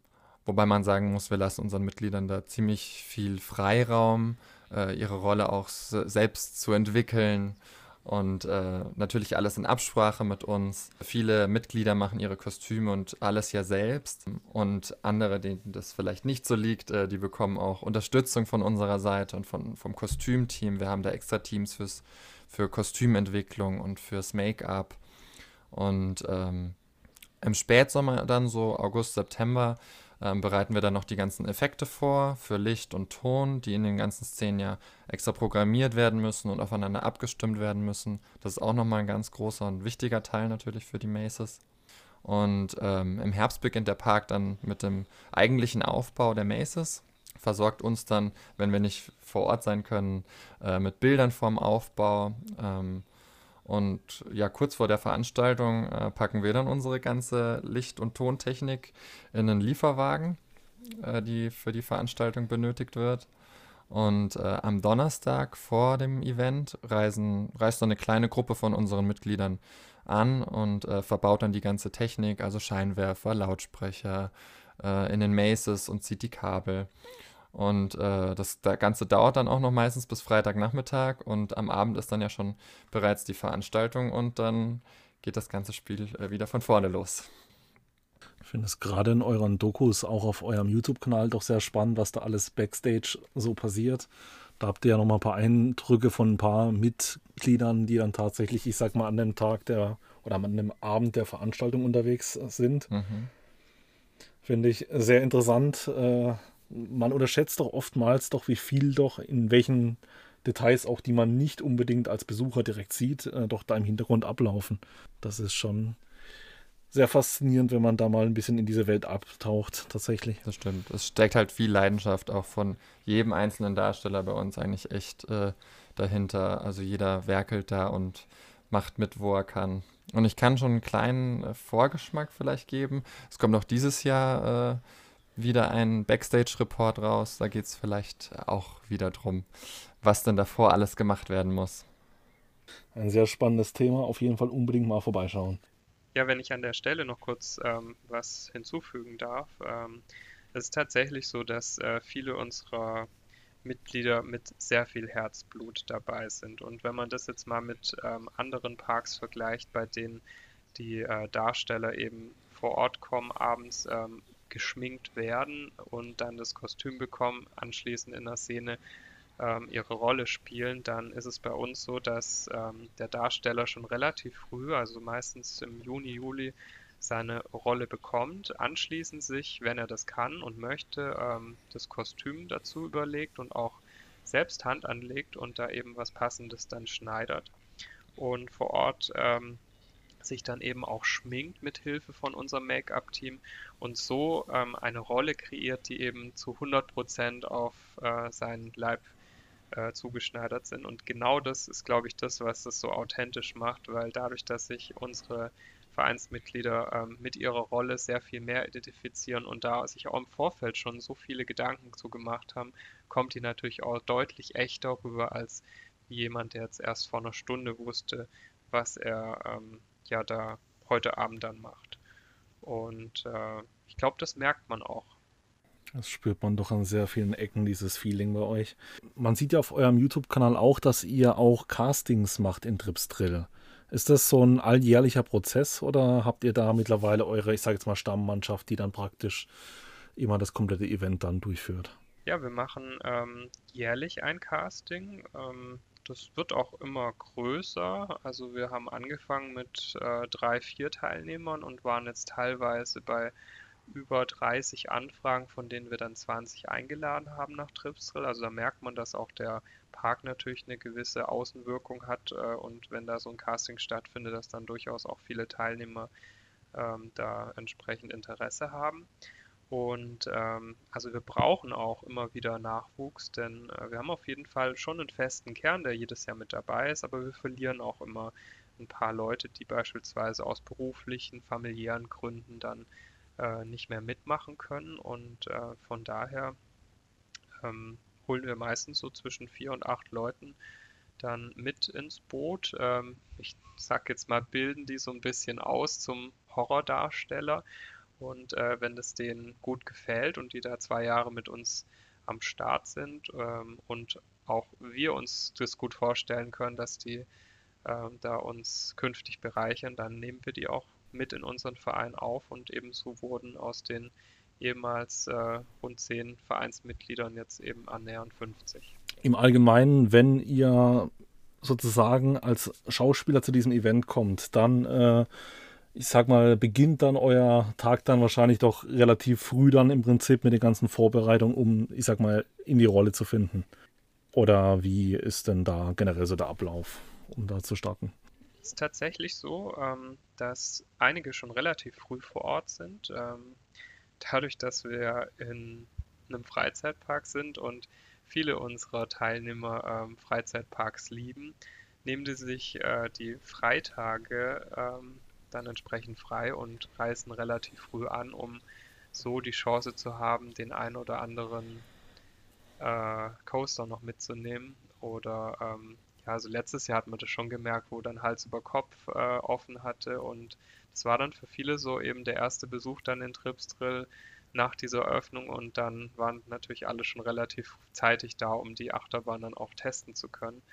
S3: Wobei man sagen muss, wir lassen unseren Mitgliedern da ziemlich viel Freiraum, äh, ihre Rolle auch selbst zu entwickeln und äh, natürlich alles in Absprache mit uns. Viele Mitglieder machen ihre Kostüme und alles ja selbst und andere, denen das vielleicht nicht so liegt, äh, die bekommen auch Unterstützung von unserer Seite und von, vom Kostümteam. Wir haben da extra Teams fürs, für Kostümentwicklung und fürs Make-up und ähm, im Spätsommer dann so August, September ähm, bereiten wir dann noch die ganzen Effekte vor für Licht und Ton, die in den ganzen Szenen ja extra programmiert werden müssen und aufeinander abgestimmt werden müssen. Das ist auch nochmal ein ganz großer und wichtiger Teil natürlich für die Maces. Und ähm, im Herbst beginnt der Park dann mit dem eigentlichen Aufbau der Maces, versorgt uns dann, wenn wir nicht vor Ort sein können, äh, mit Bildern vom Aufbau. Ähm, und ja, kurz vor der Veranstaltung äh, packen wir dann unsere ganze Licht- und Tontechnik in einen Lieferwagen, äh, die für die Veranstaltung benötigt wird. Und äh, am Donnerstag vor dem Event reisen, reist dann eine kleine Gruppe von unseren Mitgliedern an und äh, verbaut dann die ganze Technik, also Scheinwerfer, Lautsprecher äh, in den Maces und zieht die Kabel. Und äh, das, das Ganze dauert dann auch noch meistens bis Freitagnachmittag und am Abend ist dann ja schon bereits die Veranstaltung und dann geht das ganze Spiel äh, wieder von vorne los.
S2: Ich finde es gerade in euren Dokus, auch auf eurem YouTube-Kanal, doch sehr spannend, was da alles Backstage so passiert. Da habt ihr ja noch mal ein paar Eindrücke von ein paar Mitgliedern, die dann tatsächlich, ich sag mal, an dem Tag der oder an dem Abend der Veranstaltung unterwegs sind. Mhm. Finde ich sehr interessant. Äh, man unterschätzt doch oftmals doch, wie viel doch in welchen Details auch, die man nicht unbedingt als Besucher direkt sieht, äh, doch da im Hintergrund ablaufen. Das ist schon sehr faszinierend, wenn man da mal ein bisschen in diese Welt abtaucht, tatsächlich.
S3: Das stimmt. Es steckt halt viel Leidenschaft auch von jedem einzelnen Darsteller bei uns eigentlich echt äh, dahinter. Also jeder werkelt da und macht mit, wo er kann. Und ich kann schon einen kleinen äh, Vorgeschmack vielleicht geben. Es kommt auch dieses Jahr äh, wieder ein Backstage-Report raus. Da geht es vielleicht auch wieder drum, was denn davor alles gemacht werden muss.
S2: Ein sehr spannendes Thema. Auf jeden Fall unbedingt mal vorbeischauen.
S4: Ja, wenn ich an der Stelle noch kurz ähm, was hinzufügen darf. Ähm, es ist tatsächlich so, dass äh, viele unserer Mitglieder mit sehr viel Herzblut dabei sind. Und wenn man das jetzt mal mit ähm, anderen Parks vergleicht, bei denen die äh, Darsteller eben vor Ort kommen abends, ähm, geschminkt werden und dann das Kostüm bekommen, anschließend in der Szene ähm, ihre Rolle spielen, dann ist es bei uns so, dass ähm, der Darsteller schon relativ früh, also meistens im Juni, Juli, seine Rolle bekommt, anschließend sich, wenn er das kann und möchte, ähm, das Kostüm dazu überlegt und auch selbst Hand anlegt und da eben was Passendes dann schneidert. Und vor Ort ähm, sich dann eben auch schminkt mit Hilfe von unserem Make-up-Team und so ähm, eine Rolle kreiert, die eben zu 100% auf äh, seinen Leib äh, zugeschneidert sind. Und genau das ist, glaube ich, das, was das so authentisch macht, weil dadurch, dass sich unsere Vereinsmitglieder ähm, mit ihrer Rolle sehr viel mehr identifizieren und da sich auch im Vorfeld schon so viele Gedanken zu gemacht haben, kommt die natürlich auch deutlich echter rüber als jemand, der jetzt erst vor einer Stunde wusste, was er ähm, ja da heute Abend dann macht. Und äh, ich glaube, das merkt man auch.
S2: Das spürt man doch an sehr vielen Ecken, dieses Feeling bei euch. Man sieht ja auf eurem YouTube-Kanal auch, dass ihr auch Castings macht in Trips Drill. Ist das so ein alljährlicher Prozess oder habt ihr da mittlerweile eure, ich sage jetzt mal, Stammmannschaft, die dann praktisch immer das komplette Event dann durchführt?
S4: Ja, wir machen ähm, jährlich ein Casting. Ähm, das wird auch immer größer. Also wir haben angefangen mit äh, drei, vier Teilnehmern und waren jetzt teilweise bei über 30 Anfragen, von denen wir dann 20 eingeladen haben nach Tripsdrill. Also da merkt man, dass auch der Park natürlich eine gewisse Außenwirkung hat äh, und wenn da so ein Casting stattfindet, dass dann durchaus auch viele Teilnehmer ähm, da entsprechend Interesse haben. Und ähm, also wir brauchen auch immer wieder Nachwuchs, denn äh, wir haben auf jeden Fall schon einen festen Kern, der jedes Jahr mit dabei ist, aber wir verlieren auch immer ein paar Leute, die beispielsweise aus beruflichen, familiären Gründen dann äh, nicht mehr mitmachen können. Und äh, von daher ähm, holen wir meistens so zwischen vier und acht Leuten dann mit ins Boot. Ähm, ich sag jetzt mal, bilden die so ein bisschen aus zum Horrordarsteller und äh, wenn es denen gut gefällt und die da zwei Jahre mit uns am Start sind ähm, und auch wir uns das gut vorstellen können, dass die äh, da uns künftig bereichern, dann nehmen wir die auch mit in unseren Verein auf und ebenso wurden aus den ehemals äh, rund zehn Vereinsmitgliedern jetzt eben annähernd 50.
S2: Im Allgemeinen, wenn ihr sozusagen als Schauspieler zu diesem Event kommt, dann äh, ich sag mal, beginnt dann euer Tag dann wahrscheinlich doch relativ früh dann im Prinzip mit den ganzen Vorbereitungen, um, ich sag mal, in die Rolle zu finden. Oder wie ist denn da generell so der Ablauf, um da zu starten?
S4: Es ist tatsächlich so, ähm, dass einige schon relativ früh vor Ort sind. Ähm, dadurch, dass wir in einem Freizeitpark sind und viele unserer Teilnehmer ähm, Freizeitparks lieben, nehmen die sich äh, die Freitage dann entsprechend frei und reisen relativ früh an, um so die Chance zu haben, den einen oder anderen äh, Coaster noch mitzunehmen. Oder ähm, ja, also letztes Jahr hat man das schon gemerkt, wo dann Hals über Kopf äh, offen hatte und es war dann für viele so eben der erste Besuch dann in Tripsdrill nach dieser Öffnung und dann waren natürlich alle schon relativ zeitig da, um die Achterbahn dann auch testen zu können.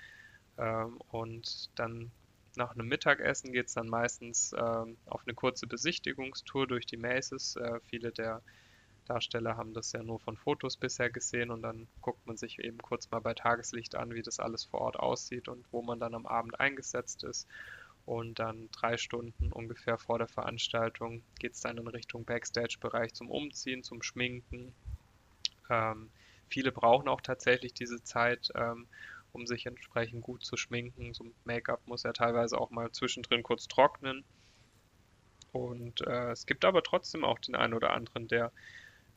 S4: Ähm, und dann nach einem Mittagessen geht es dann meistens ähm, auf eine kurze Besichtigungstour durch die Maces. Äh, viele der Darsteller haben das ja nur von Fotos bisher gesehen und dann guckt man sich eben kurz mal bei Tageslicht an, wie das alles vor Ort aussieht und wo man dann am Abend eingesetzt ist. Und dann drei Stunden ungefähr vor der Veranstaltung geht es dann in Richtung Backstage-Bereich zum Umziehen, zum Schminken. Ähm, viele brauchen auch tatsächlich diese Zeit, ähm, um sich entsprechend gut zu schminken. So Make-up muss ja teilweise auch mal zwischendrin kurz trocknen. Und äh, es gibt aber trotzdem auch den einen oder anderen, der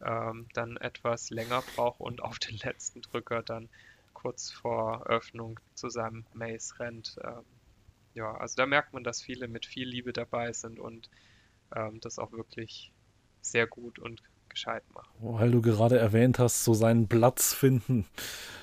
S4: ähm, dann etwas länger braucht und auf den letzten Drücker dann kurz vor Öffnung zu seinem Maze rennt. Ähm, ja, also da merkt man, dass viele mit viel Liebe dabei sind und ähm, das auch wirklich sehr gut und gescheit machen.
S2: Weil du gerade erwähnt hast, so seinen Platz finden.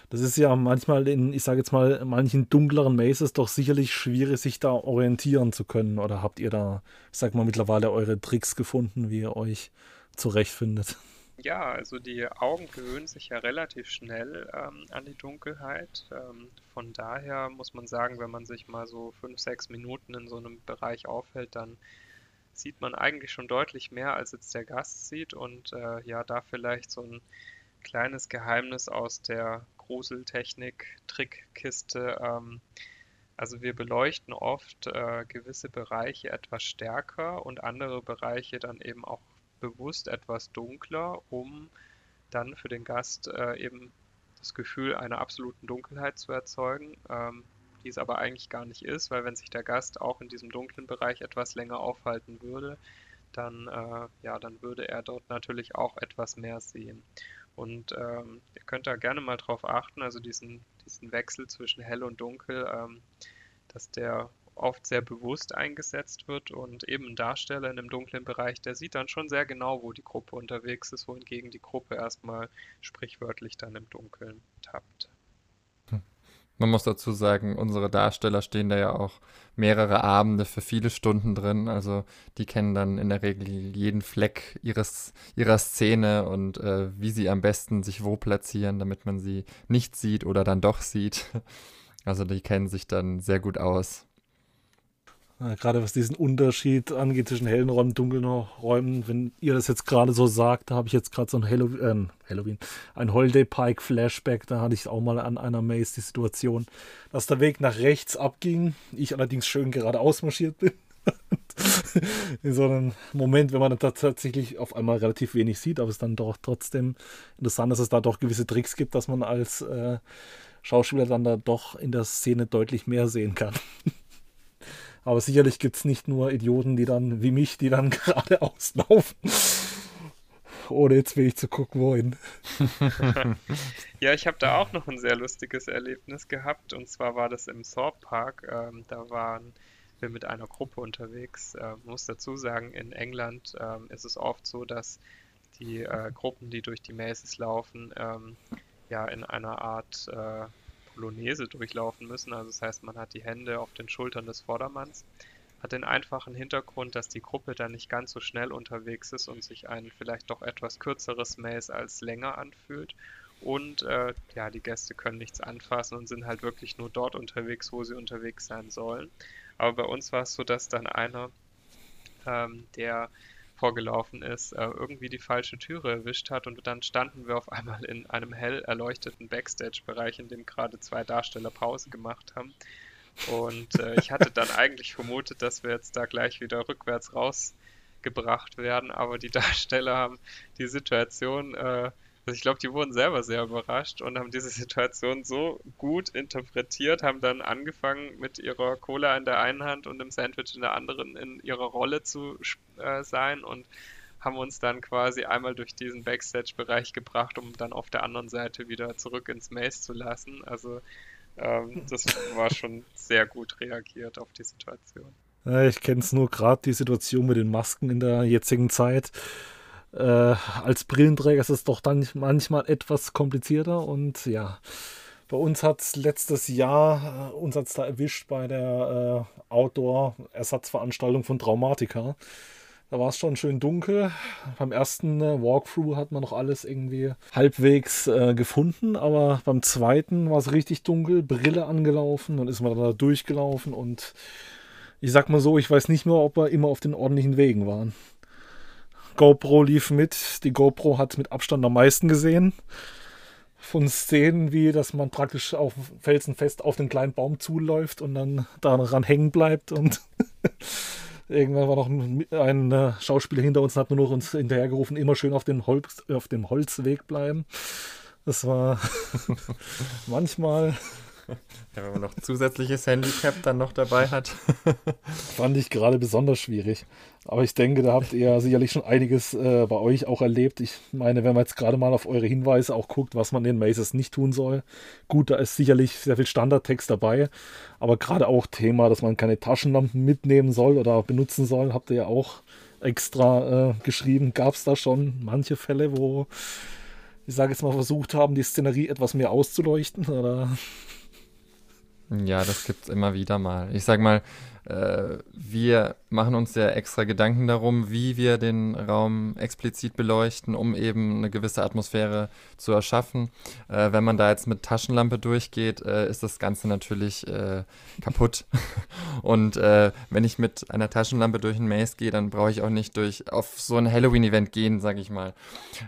S2: Das ist ja manchmal in, ich sage jetzt mal, manchen dunkleren Mazes doch sicherlich schwierig, sich da orientieren zu können. Oder habt ihr da, ich sag mal, mittlerweile eure Tricks gefunden, wie ihr euch zurechtfindet?
S4: Ja, also die Augen gewöhnen sich ja relativ schnell ähm, an die Dunkelheit. Ähm, von daher muss man sagen, wenn man sich mal so fünf, sechs Minuten in so einem Bereich aufhält, dann sieht man eigentlich schon deutlich mehr, als jetzt der Gast sieht. Und äh, ja, da vielleicht so ein kleines Geheimnis aus der Gruseltechnik-Trickkiste. Ähm, also wir beleuchten oft äh, gewisse Bereiche etwas stärker und andere Bereiche dann eben auch bewusst etwas dunkler, um dann für den Gast äh, eben das Gefühl einer absoluten Dunkelheit zu erzeugen, ähm, die es aber eigentlich gar nicht ist, weil wenn sich der Gast auch in diesem dunklen Bereich etwas länger aufhalten würde, dann, äh, ja, dann würde er dort natürlich auch etwas mehr sehen. Und ähm, ihr könnt da gerne mal drauf achten, also diesen, diesen Wechsel zwischen hell und dunkel, ähm, dass der oft sehr bewusst eingesetzt wird und eben ein Darsteller in einem dunklen Bereich, der sieht dann schon sehr genau, wo die Gruppe unterwegs ist, wohingegen die Gruppe erstmal sprichwörtlich dann im Dunkeln tappt.
S3: Man muss dazu sagen, unsere Darsteller stehen da ja auch mehrere Abende für viele Stunden drin. Also die kennen dann in der Regel jeden Fleck ihres, ihrer Szene und äh, wie sie am besten sich wo platzieren, damit man sie nicht sieht oder dann doch sieht. Also die kennen sich dann sehr gut aus.
S2: Gerade was diesen Unterschied angeht zwischen hellen Räumen und dunklen Räumen, wenn ihr das jetzt gerade so sagt, da habe ich jetzt gerade so ein Halloween, äh, Halloween, ein Holiday Pike Flashback, da hatte ich auch mal an einer Maze die Situation, dass der Weg nach rechts abging, ich allerdings schön geradeaus marschiert bin. in so einem Moment, wenn man dann tatsächlich auf einmal relativ wenig sieht, aber es dann doch trotzdem interessant, dass es da doch gewisse Tricks gibt, dass man als äh, Schauspieler dann da doch in der Szene deutlich mehr sehen kann. Aber sicherlich gibt es nicht nur Idioten, die dann, wie mich, die dann geradeaus laufen. Ohne jetzt wenig zu gucken, wohin.
S4: ja, ich habe da auch noch ein sehr lustiges Erlebnis gehabt. Und zwar war das im Thorpe Park. Ähm, da waren wir mit einer Gruppe unterwegs. Äh, muss dazu sagen, in England ähm, ist es oft so, dass die äh, Gruppen, die durch die Maces laufen, ähm, ja in einer Art äh, Polonaise durchlaufen müssen. Also das heißt, man hat die Hände auf den Schultern des Vordermanns. Hat den einfachen Hintergrund, dass die Gruppe dann nicht ganz so schnell unterwegs ist und sich ein vielleicht doch etwas kürzeres Maze als länger anfühlt. Und äh, ja, die Gäste können nichts anfassen und sind halt wirklich nur dort unterwegs, wo sie unterwegs sein sollen. Aber bei uns war es so, dass dann einer, ähm, der vorgelaufen ist, äh, irgendwie die falsche Türe erwischt hat und dann standen wir auf einmal in einem hell erleuchteten Backstage-Bereich, in dem gerade zwei Darsteller Pause gemacht haben. Und äh, ich hatte dann eigentlich vermutet, dass wir jetzt da gleich wieder rückwärts rausgebracht werden, aber die Darsteller haben die Situation, äh, ich glaube, die wurden selber sehr überrascht und haben diese Situation so gut interpretiert, haben dann angefangen mit ihrer Cola in der einen Hand und dem Sandwich in der anderen in ihrer Rolle zu äh, sein und haben uns dann quasi einmal durch diesen Backstage-Bereich gebracht, um dann auf der anderen Seite wieder zurück ins Maze zu lassen. Also ähm, das war schon sehr gut reagiert auf die Situation.
S2: Ich kenne es nur gerade, die Situation mit den Masken in der jetzigen Zeit. Äh, als Brillenträger ist es doch dann manchmal etwas komplizierter und ja, bei uns hat es letztes Jahr, äh, uns hat da erwischt bei der äh, Outdoor-Ersatzveranstaltung von Traumatica. Da war es schon schön dunkel. Beim ersten äh, Walkthrough hat man noch alles irgendwie halbwegs äh, gefunden, aber beim zweiten war es richtig dunkel, Brille angelaufen, dann ist man da durchgelaufen und ich sag mal so, ich weiß nicht mehr, ob wir immer auf den ordentlichen Wegen waren. GoPro lief mit, die GoPro hat mit Abstand am meisten gesehen. Von Szenen wie, dass man praktisch auf felsenfest auf den kleinen Baum zuläuft und dann daran hängen bleibt und Irgendwann war noch ein, ein äh, Schauspieler hinter uns und hat nur noch uns hinterhergerufen, immer schön auf, den Holz, auf dem Holzweg bleiben. Das war manchmal
S3: ja, wenn man noch zusätzliches Handicap dann noch dabei hat.
S2: Fand ich gerade besonders schwierig. Aber ich denke, da habt ihr sicherlich schon einiges äh, bei euch auch erlebt. Ich meine, wenn man jetzt gerade mal auf eure Hinweise auch guckt, was man in Mazes nicht tun soll. Gut, da ist sicherlich sehr viel Standardtext dabei. Aber gerade auch Thema, dass man keine Taschenlampen mitnehmen soll oder benutzen soll, habt ihr ja auch extra äh, geschrieben. Gab es da schon manche Fälle, wo ich sage jetzt mal, versucht haben, die Szenerie etwas mehr auszuleuchten? Oder
S3: ja, das gibt es immer wieder mal. Ich sag mal, äh, wir machen uns ja extra Gedanken darum, wie wir den Raum explizit beleuchten, um eben eine gewisse Atmosphäre zu erschaffen. Äh, wenn man da jetzt mit Taschenlampe durchgeht, äh, ist das Ganze natürlich äh, kaputt. Und äh, wenn ich mit einer Taschenlampe durch ein Maze gehe, dann brauche ich auch nicht durch auf so ein Halloween-Event gehen, sage ich mal.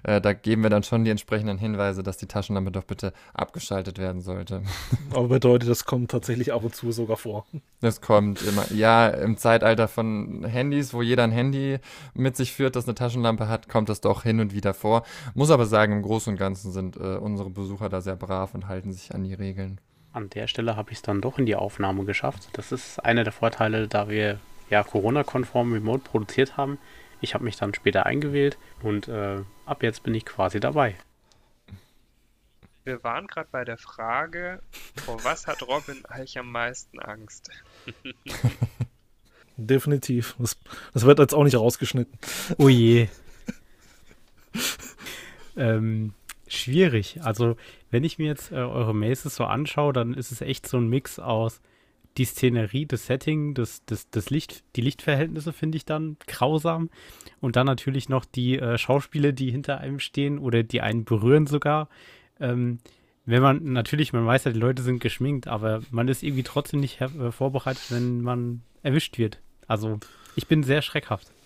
S3: Äh, da geben wir dann schon die entsprechenden Hinweise, dass die Taschenlampe doch bitte abgeschaltet werden sollte.
S2: Aber bedeutet, das kommt tatsächlich ab und zu sogar vor.
S3: Das kommt immer ja, im Zeitalter von Handys, wo jeder ein Handy mit sich führt, das eine Taschenlampe hat, kommt das doch hin und wieder vor. Muss aber sagen, im Großen und Ganzen sind äh, unsere Besucher da sehr brav und halten sich an die Regeln.
S5: An der Stelle habe ich es dann doch in die Aufnahme geschafft. Das ist einer der Vorteile, da wir ja Corona-konform remote produziert haben. Ich habe mich dann später eingewählt und äh, ab jetzt bin ich quasi dabei
S4: wir waren gerade bei der Frage, vor was hat Robin eigentlich am meisten Angst?
S2: Definitiv. Das, das, wird jetzt auch nicht rausgeschnitten.
S5: Oh je. ähm, schwierig. Also, wenn ich mir jetzt äh, eure Maces so anschaue, dann ist es echt so ein Mix aus die Szenerie, das Setting, das, das, das Licht, die Lichtverhältnisse finde ich dann grausam. Und dann natürlich noch die äh, Schauspieler, die hinter einem stehen oder die einen berühren sogar ähm, wenn man, natürlich, man weiß ja, die Leute sind geschminkt, aber man ist irgendwie trotzdem nicht äh, vorbereitet, wenn man erwischt wird. Also, ich bin sehr schreckhaft.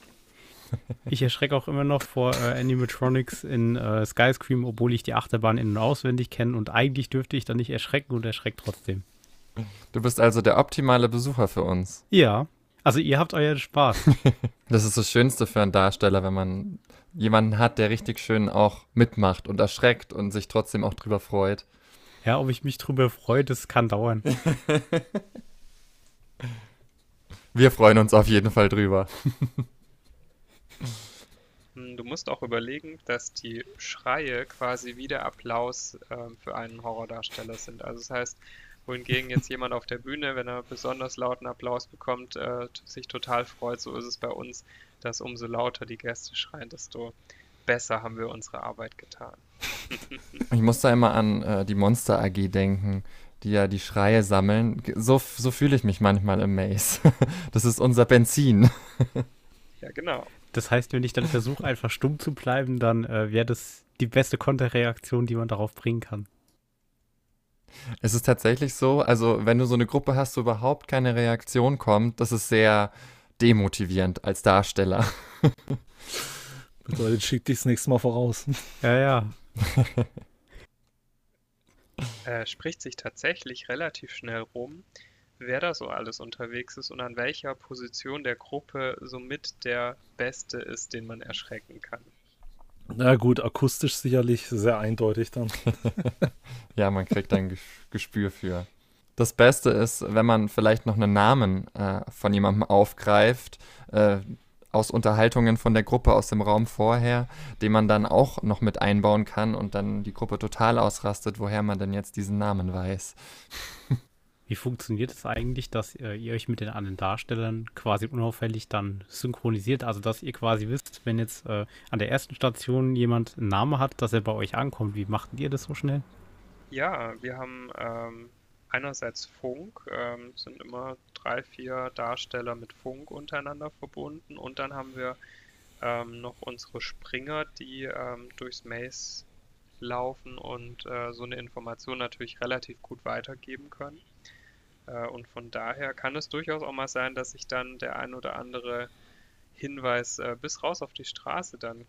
S5: Ich erschrecke auch immer noch vor äh, Animatronics in äh, Skyscream, obwohl ich die Achterbahn in- und auswendig kenne und eigentlich dürfte ich dann nicht erschrecken und erschreckt trotzdem.
S3: Du bist also der optimale Besucher für uns.
S5: Ja, also ihr habt euren Spaß.
S3: das ist das Schönste für einen Darsteller, wenn man jemanden hat, der richtig schön auch mitmacht und erschreckt und sich trotzdem auch drüber freut.
S5: Ja, ob ich mich drüber freue, das kann dauern.
S3: Wir freuen uns auf jeden Fall drüber.
S4: Hm, du musst auch überlegen, dass die Schreie quasi wie der Applaus äh, für einen Horrordarsteller sind. Also das heißt, wohingegen jetzt jemand auf der Bühne, wenn er besonders lauten Applaus bekommt, äh, sich total freut, so ist es bei uns dass umso lauter die Gäste schreien, desto besser haben wir unsere Arbeit getan.
S3: ich muss da immer an äh, die Monster AG denken, die ja die Schreie sammeln. So, so fühle ich mich manchmal im Maze. das ist unser Benzin.
S4: ja, genau.
S5: Das heißt, wenn ich dann versuche, einfach stumm zu bleiben, dann äh, wäre das die beste Konterreaktion, die man darauf bringen kann.
S3: Es ist tatsächlich so, also wenn du so eine Gruppe hast, wo überhaupt keine Reaktion kommt, das ist sehr, demotivierend als Darsteller.
S2: Bedeutet, schick dich das nächste Mal voraus.
S5: Ja, ja.
S4: äh, spricht sich tatsächlich relativ schnell rum, wer da so alles unterwegs ist und an welcher Position der Gruppe somit der Beste ist, den man erschrecken kann.
S2: Na gut, akustisch sicherlich sehr eindeutig dann.
S3: ja, man kriegt ein Gespür für. Das Beste ist, wenn man vielleicht noch einen Namen äh, von jemandem aufgreift, äh, aus Unterhaltungen von der Gruppe aus dem Raum vorher, den man dann auch noch mit einbauen kann und dann die Gruppe total ausrastet, woher man denn jetzt diesen Namen weiß.
S5: Wie funktioniert es eigentlich, dass äh, ihr euch mit den anderen Darstellern quasi unauffällig dann synchronisiert? Also, dass ihr quasi wisst, wenn jetzt äh, an der ersten Station jemand einen Namen hat, dass er bei euch ankommt. Wie macht ihr das so schnell?
S4: Ja, wir haben ähm, einerseits Funk, ähm, sind immer drei, vier Darsteller mit Funk untereinander verbunden und dann haben wir ähm, noch unsere Springer, die ähm, durchs Maze laufen und äh, so eine Information natürlich relativ gut weitergeben können. Äh, und von daher kann es durchaus auch mal sein, dass sich dann der ein oder andere Hinweis äh, bis raus auf die Straße dann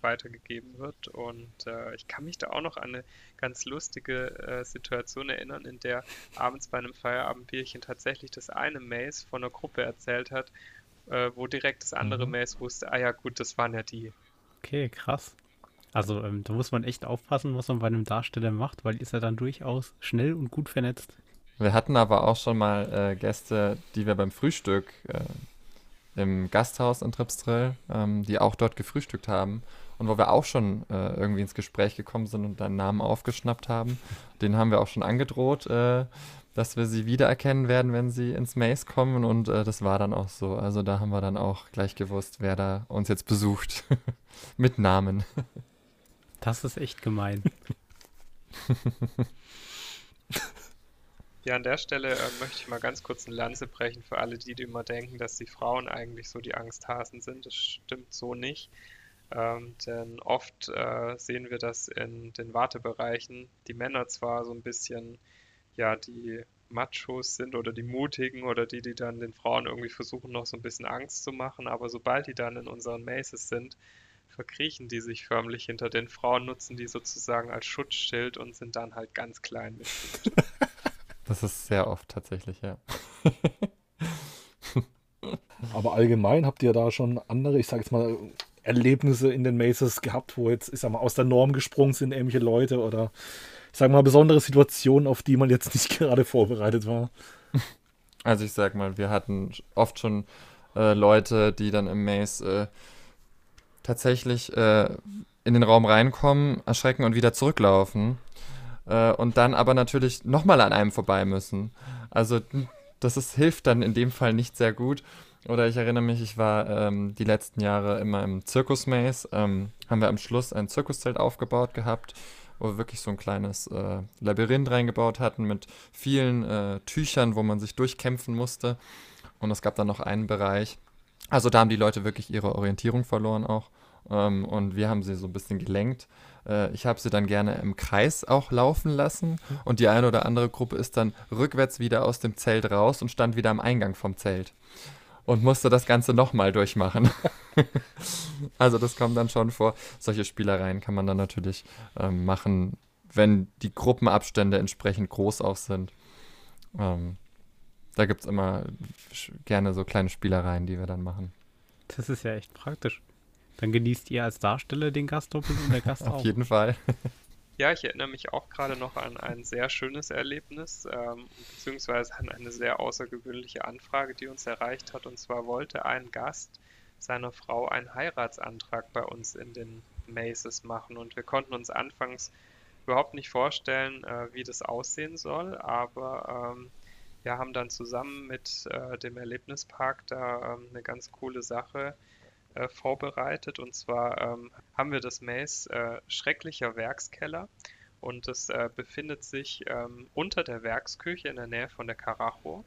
S4: weitergegeben wird. Und äh, ich kann mich da auch noch an eine ganz lustige äh, Situation erinnern, in der abends bei einem Feierabendbierchen tatsächlich das eine Maze von einer Gruppe erzählt hat, äh, wo direkt das andere mhm. Maze wusste, ah ja gut, das waren ja die.
S5: Okay, krass. Also ähm, da muss man echt aufpassen, was man bei einem Darsteller macht, weil ist er dann durchaus schnell und gut vernetzt.
S3: Wir hatten aber auch schon mal äh, Gäste, die wir beim Frühstück äh, im Gasthaus in Tripsdrill, ähm, die auch dort gefrühstückt haben und wo wir auch schon äh, irgendwie ins Gespräch gekommen sind und deinen Namen aufgeschnappt haben. Den haben wir auch schon angedroht, äh, dass wir sie wiedererkennen werden, wenn sie ins Maze kommen und äh, das war dann auch so. Also da haben wir dann auch gleich gewusst, wer da uns jetzt besucht. Mit Namen.
S5: Das ist echt gemein.
S4: Ja, an der Stelle äh, möchte ich mal ganz kurz eine Lanze brechen für alle die, die immer denken, dass die Frauen eigentlich so die Angsthasen sind. Das stimmt so nicht. Ähm, denn oft äh, sehen wir das in den Wartebereichen. Die Männer zwar so ein bisschen, ja, die Machos sind oder die Mutigen oder die, die dann den Frauen irgendwie versuchen, noch so ein bisschen Angst zu machen, aber sobald die dann in unseren Maces sind, verkriechen die sich förmlich hinter den Frauen, nutzen die sozusagen als Schutzschild und sind dann halt ganz klein
S3: Das ist sehr oft tatsächlich, ja.
S2: Aber allgemein habt ihr da schon andere, ich sag jetzt mal, Erlebnisse in den Maces gehabt, wo jetzt, ich sag mal, aus der Norm gesprungen sind ähnliche Leute oder ich sag mal, besondere Situationen, auf die man jetzt nicht gerade vorbereitet war?
S3: Also ich sag mal, wir hatten oft schon äh, Leute, die dann im Maze äh, tatsächlich äh, in den Raum reinkommen, erschrecken und wieder zurücklaufen äh, und dann aber natürlich nochmal an einem vorbei müssen. Also das ist, hilft dann in dem Fall nicht sehr gut. Oder ich erinnere mich, ich war ähm, die letzten Jahre immer im Zirkusmaze. Ähm, haben wir am Schluss ein Zirkuszelt aufgebaut gehabt, wo wir wirklich so ein kleines äh, Labyrinth reingebaut hatten mit vielen äh, Tüchern, wo man sich durchkämpfen musste. Und es gab dann noch einen Bereich. Also da haben die Leute wirklich ihre Orientierung verloren auch. Ähm, und wir haben sie so ein bisschen gelenkt. Äh, ich habe sie dann gerne im Kreis auch laufen lassen und die eine oder andere Gruppe ist dann rückwärts wieder aus dem Zelt raus und stand wieder am Eingang vom Zelt und musste das Ganze nochmal durchmachen. also das kommt dann schon vor. Solche Spielereien kann man dann natürlich ähm, machen, wenn die Gruppenabstände entsprechend groß auch sind. Ähm, da gibt es immer gerne so kleine Spielereien, die wir dann machen.
S5: Das ist ja echt praktisch. Dann genießt ihr als Darsteller den Gast doppelt und der Gast
S3: Auf
S5: auch.
S3: Auf jeden Fall.
S4: Ja, ich erinnere mich auch gerade noch an ein sehr schönes Erlebnis, ähm, beziehungsweise an eine sehr außergewöhnliche Anfrage, die uns erreicht hat. Und zwar wollte ein Gast seiner Frau einen Heiratsantrag bei uns in den Maces machen. Und wir konnten uns anfangs überhaupt nicht vorstellen, äh, wie das aussehen soll, aber ähm, wir haben dann zusammen mit äh, dem Erlebnispark da ähm, eine ganz coole Sache äh, vorbereitet. Und zwar ähm, haben wir das Maze äh, Schrecklicher Werkskeller. Und es äh, befindet sich ähm, unter der Werksküche in der Nähe von der Karacho.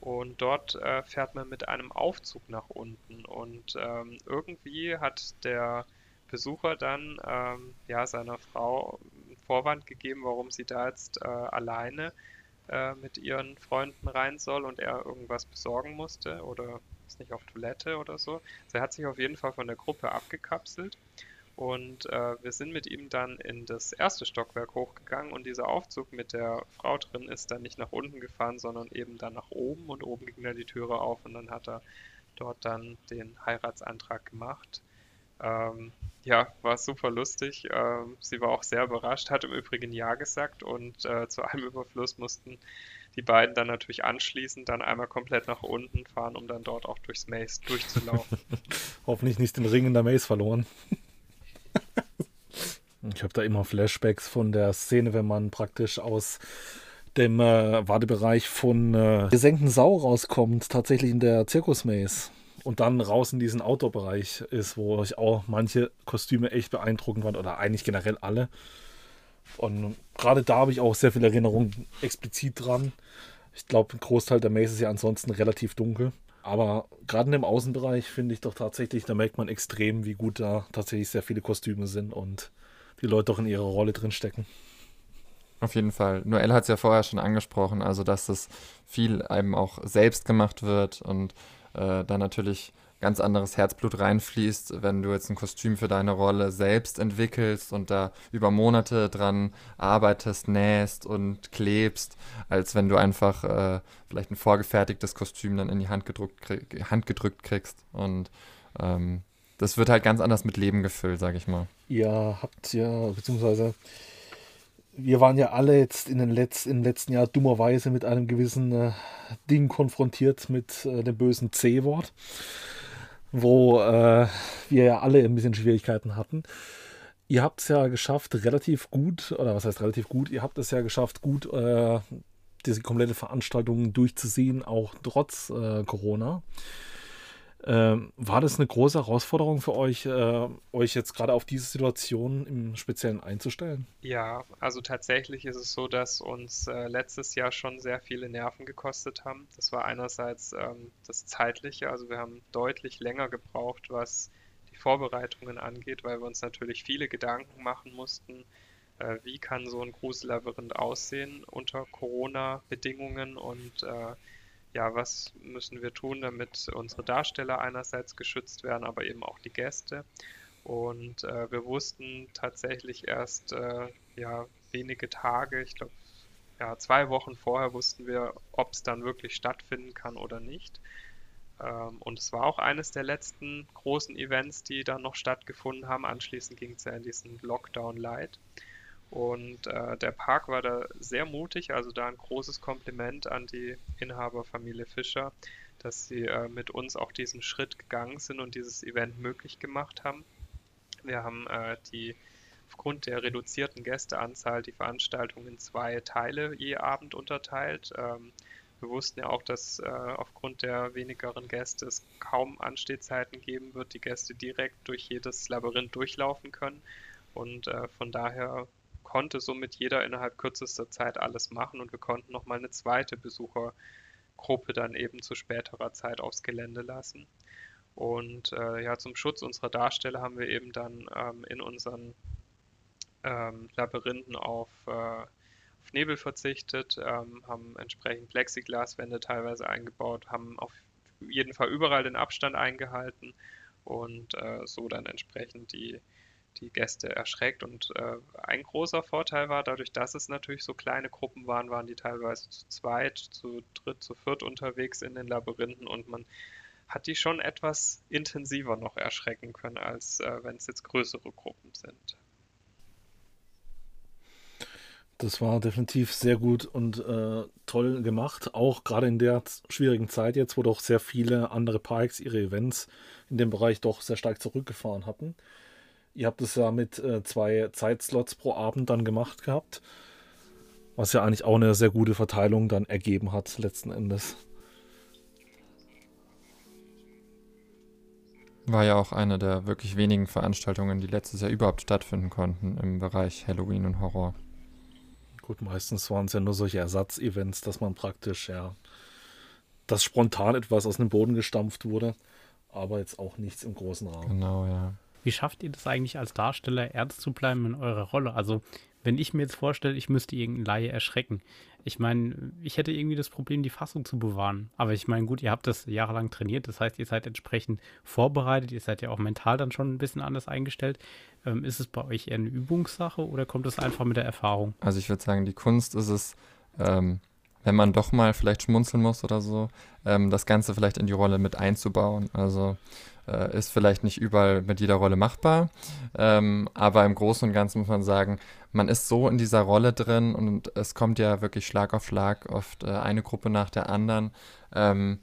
S4: Und dort äh, fährt man mit einem Aufzug nach unten. Und ähm, irgendwie hat der Besucher dann ähm, ja, seiner Frau einen Vorwand gegeben, warum sie da jetzt äh, alleine äh, mit ihren Freunden rein soll und er irgendwas besorgen musste oder ist nicht auf Toilette oder so. Also er hat sich auf jeden Fall von der Gruppe abgekapselt Und äh, wir sind mit ihm dann in das erste Stockwerk hochgegangen und dieser Aufzug mit der Frau drin ist dann nicht nach unten gefahren, sondern eben dann nach oben und oben ging dann die Türe auf und dann hat er dort dann den Heiratsantrag gemacht. Ähm, ja, war super lustig. Ähm, sie war auch sehr überrascht, hat im Übrigen Ja gesagt und äh, zu einem Überfluss mussten die beiden dann natürlich anschließend dann einmal komplett nach unten fahren, um dann dort auch durchs Maze durchzulaufen.
S2: Hoffentlich nicht den Ring in der Maze verloren. ich habe da immer Flashbacks von der Szene, wenn man praktisch aus dem äh, Wartebereich von äh, gesenkten Sau rauskommt, tatsächlich in der Zirkusmaze und dann raus in diesen Outdoor-Bereich ist, wo ich auch manche Kostüme echt beeindruckend fand oder eigentlich generell alle. Und gerade da habe ich auch sehr viele Erinnerungen explizit dran. Ich glaube, ein Großteil der Maze ist ja ansonsten relativ dunkel. Aber gerade im Außenbereich finde ich doch tatsächlich, da merkt man extrem, wie gut da tatsächlich sehr viele Kostüme sind und die Leute doch in ihrer Rolle drin stecken.
S3: Auf jeden Fall. Noel hat es ja vorher schon angesprochen, also dass das viel einem auch selbst gemacht wird und äh, da natürlich ganz anderes Herzblut reinfließt, wenn du jetzt ein Kostüm für deine Rolle selbst entwickelst und da über Monate dran arbeitest, nähst und klebst, als wenn du einfach äh, vielleicht ein vorgefertigtes Kostüm dann in die Hand gedrückt, krieg, Hand gedrückt kriegst. Und ähm, das wird halt ganz anders mit Leben gefüllt, sag ich mal.
S2: Ihr habt ja, beziehungsweise wir waren ja alle jetzt in den Letz-, im letzten Jahr dummerweise mit einem gewissen äh, Ding konfrontiert mit äh, dem bösen C-Wort, wo äh, wir ja alle ein bisschen Schwierigkeiten hatten. Ihr habt es ja geschafft, relativ gut, oder was heißt relativ gut, ihr habt es ja geschafft, gut äh, diese komplette Veranstaltung durchzusehen, auch trotz äh, Corona. Ähm, war das eine große Herausforderung für euch, äh, euch jetzt gerade auf diese Situation im Speziellen einzustellen?
S4: Ja, also tatsächlich ist es so, dass uns äh, letztes Jahr schon sehr viele Nerven gekostet haben. Das war einerseits ähm, das Zeitliche, also wir haben deutlich länger gebraucht, was die Vorbereitungen angeht, weil wir uns natürlich viele Gedanken machen mussten, äh, wie kann so ein Grusellabyrinth aussehen unter Corona-Bedingungen und äh, ja, was müssen wir tun, damit unsere Darsteller einerseits geschützt werden, aber eben auch die Gäste. Und äh, wir wussten tatsächlich erst äh, ja, wenige Tage, ich glaube ja, zwei Wochen vorher wussten wir, ob es dann wirklich stattfinden kann oder nicht. Ähm, und es war auch eines der letzten großen Events, die dann noch stattgefunden haben. Anschließend ging es ja in diesen Lockdown Light. Und äh, der Park war da sehr mutig, also da ein großes Kompliment an die Inhaberfamilie Fischer, dass sie äh, mit uns auch diesen Schritt gegangen sind und dieses Event möglich gemacht haben. Wir haben äh, die aufgrund der reduzierten Gästeanzahl die Veranstaltung in zwei Teile je Abend unterteilt. Ähm, wir wussten ja auch, dass äh, aufgrund der wenigeren Gäste es kaum Anstehzeiten geben wird, die Gäste direkt durch jedes Labyrinth durchlaufen können. Und äh, von daher konnte somit jeder innerhalb kürzester Zeit alles machen und wir konnten nochmal eine zweite Besuchergruppe dann eben zu späterer Zeit aufs Gelände lassen. Und äh, ja, zum Schutz unserer Darsteller haben wir eben dann ähm, in unseren ähm, Labyrinthen auf, äh, auf, Nebel verzichtet, ähm, haben entsprechend Plexiglaswände teilweise eingebaut, haben auf jeden Fall überall den Abstand eingehalten und äh, so dann entsprechend die die Gäste erschreckt. Und äh, ein großer Vorteil war, dadurch, dass es natürlich so kleine Gruppen waren, waren die teilweise zu zweit, zu dritt, zu viert unterwegs in den Labyrinthen und man hat die schon etwas intensiver noch erschrecken können, als äh, wenn es jetzt größere Gruppen sind.
S2: Das war definitiv sehr gut und äh, toll gemacht, auch gerade in der schwierigen Zeit jetzt, wo doch sehr viele andere Parks ihre Events in dem Bereich doch sehr stark zurückgefahren hatten. Ihr habt es ja mit äh, zwei Zeitslots pro Abend dann gemacht gehabt, was ja eigentlich auch eine sehr gute Verteilung dann ergeben hat letzten Endes.
S3: War ja auch eine der wirklich wenigen Veranstaltungen, die letztes Jahr überhaupt stattfinden konnten im Bereich Halloween und Horror.
S2: Gut, meistens waren es ja nur solche Ersatzevents, dass man praktisch ja, dass spontan etwas aus dem Boden gestampft wurde, aber jetzt auch nichts im großen Rahmen.
S3: Genau, ja.
S5: Wie schafft ihr das eigentlich als Darsteller ernst zu bleiben in eurer Rolle? Also wenn ich mir jetzt vorstelle, ich müsste irgendeinen Laie erschrecken. Ich meine, ich hätte irgendwie das Problem, die Fassung zu bewahren. Aber ich meine, gut, ihr habt das jahrelang trainiert, das heißt, ihr seid entsprechend vorbereitet, ihr seid ja auch mental dann schon ein bisschen anders eingestellt. Ähm, ist es bei euch eher eine Übungssache oder kommt es einfach mit der Erfahrung?
S3: Also ich würde sagen, die Kunst ist es, ähm, wenn man doch mal vielleicht schmunzeln muss oder so, ähm, das Ganze vielleicht in die Rolle mit einzubauen. Also äh, ist vielleicht nicht überall mit jeder Rolle machbar, ähm, aber im Großen und Ganzen muss man sagen, man ist so in dieser Rolle drin und es kommt ja wirklich Schlag auf Schlag, oft äh, eine Gruppe nach der anderen. Ähm,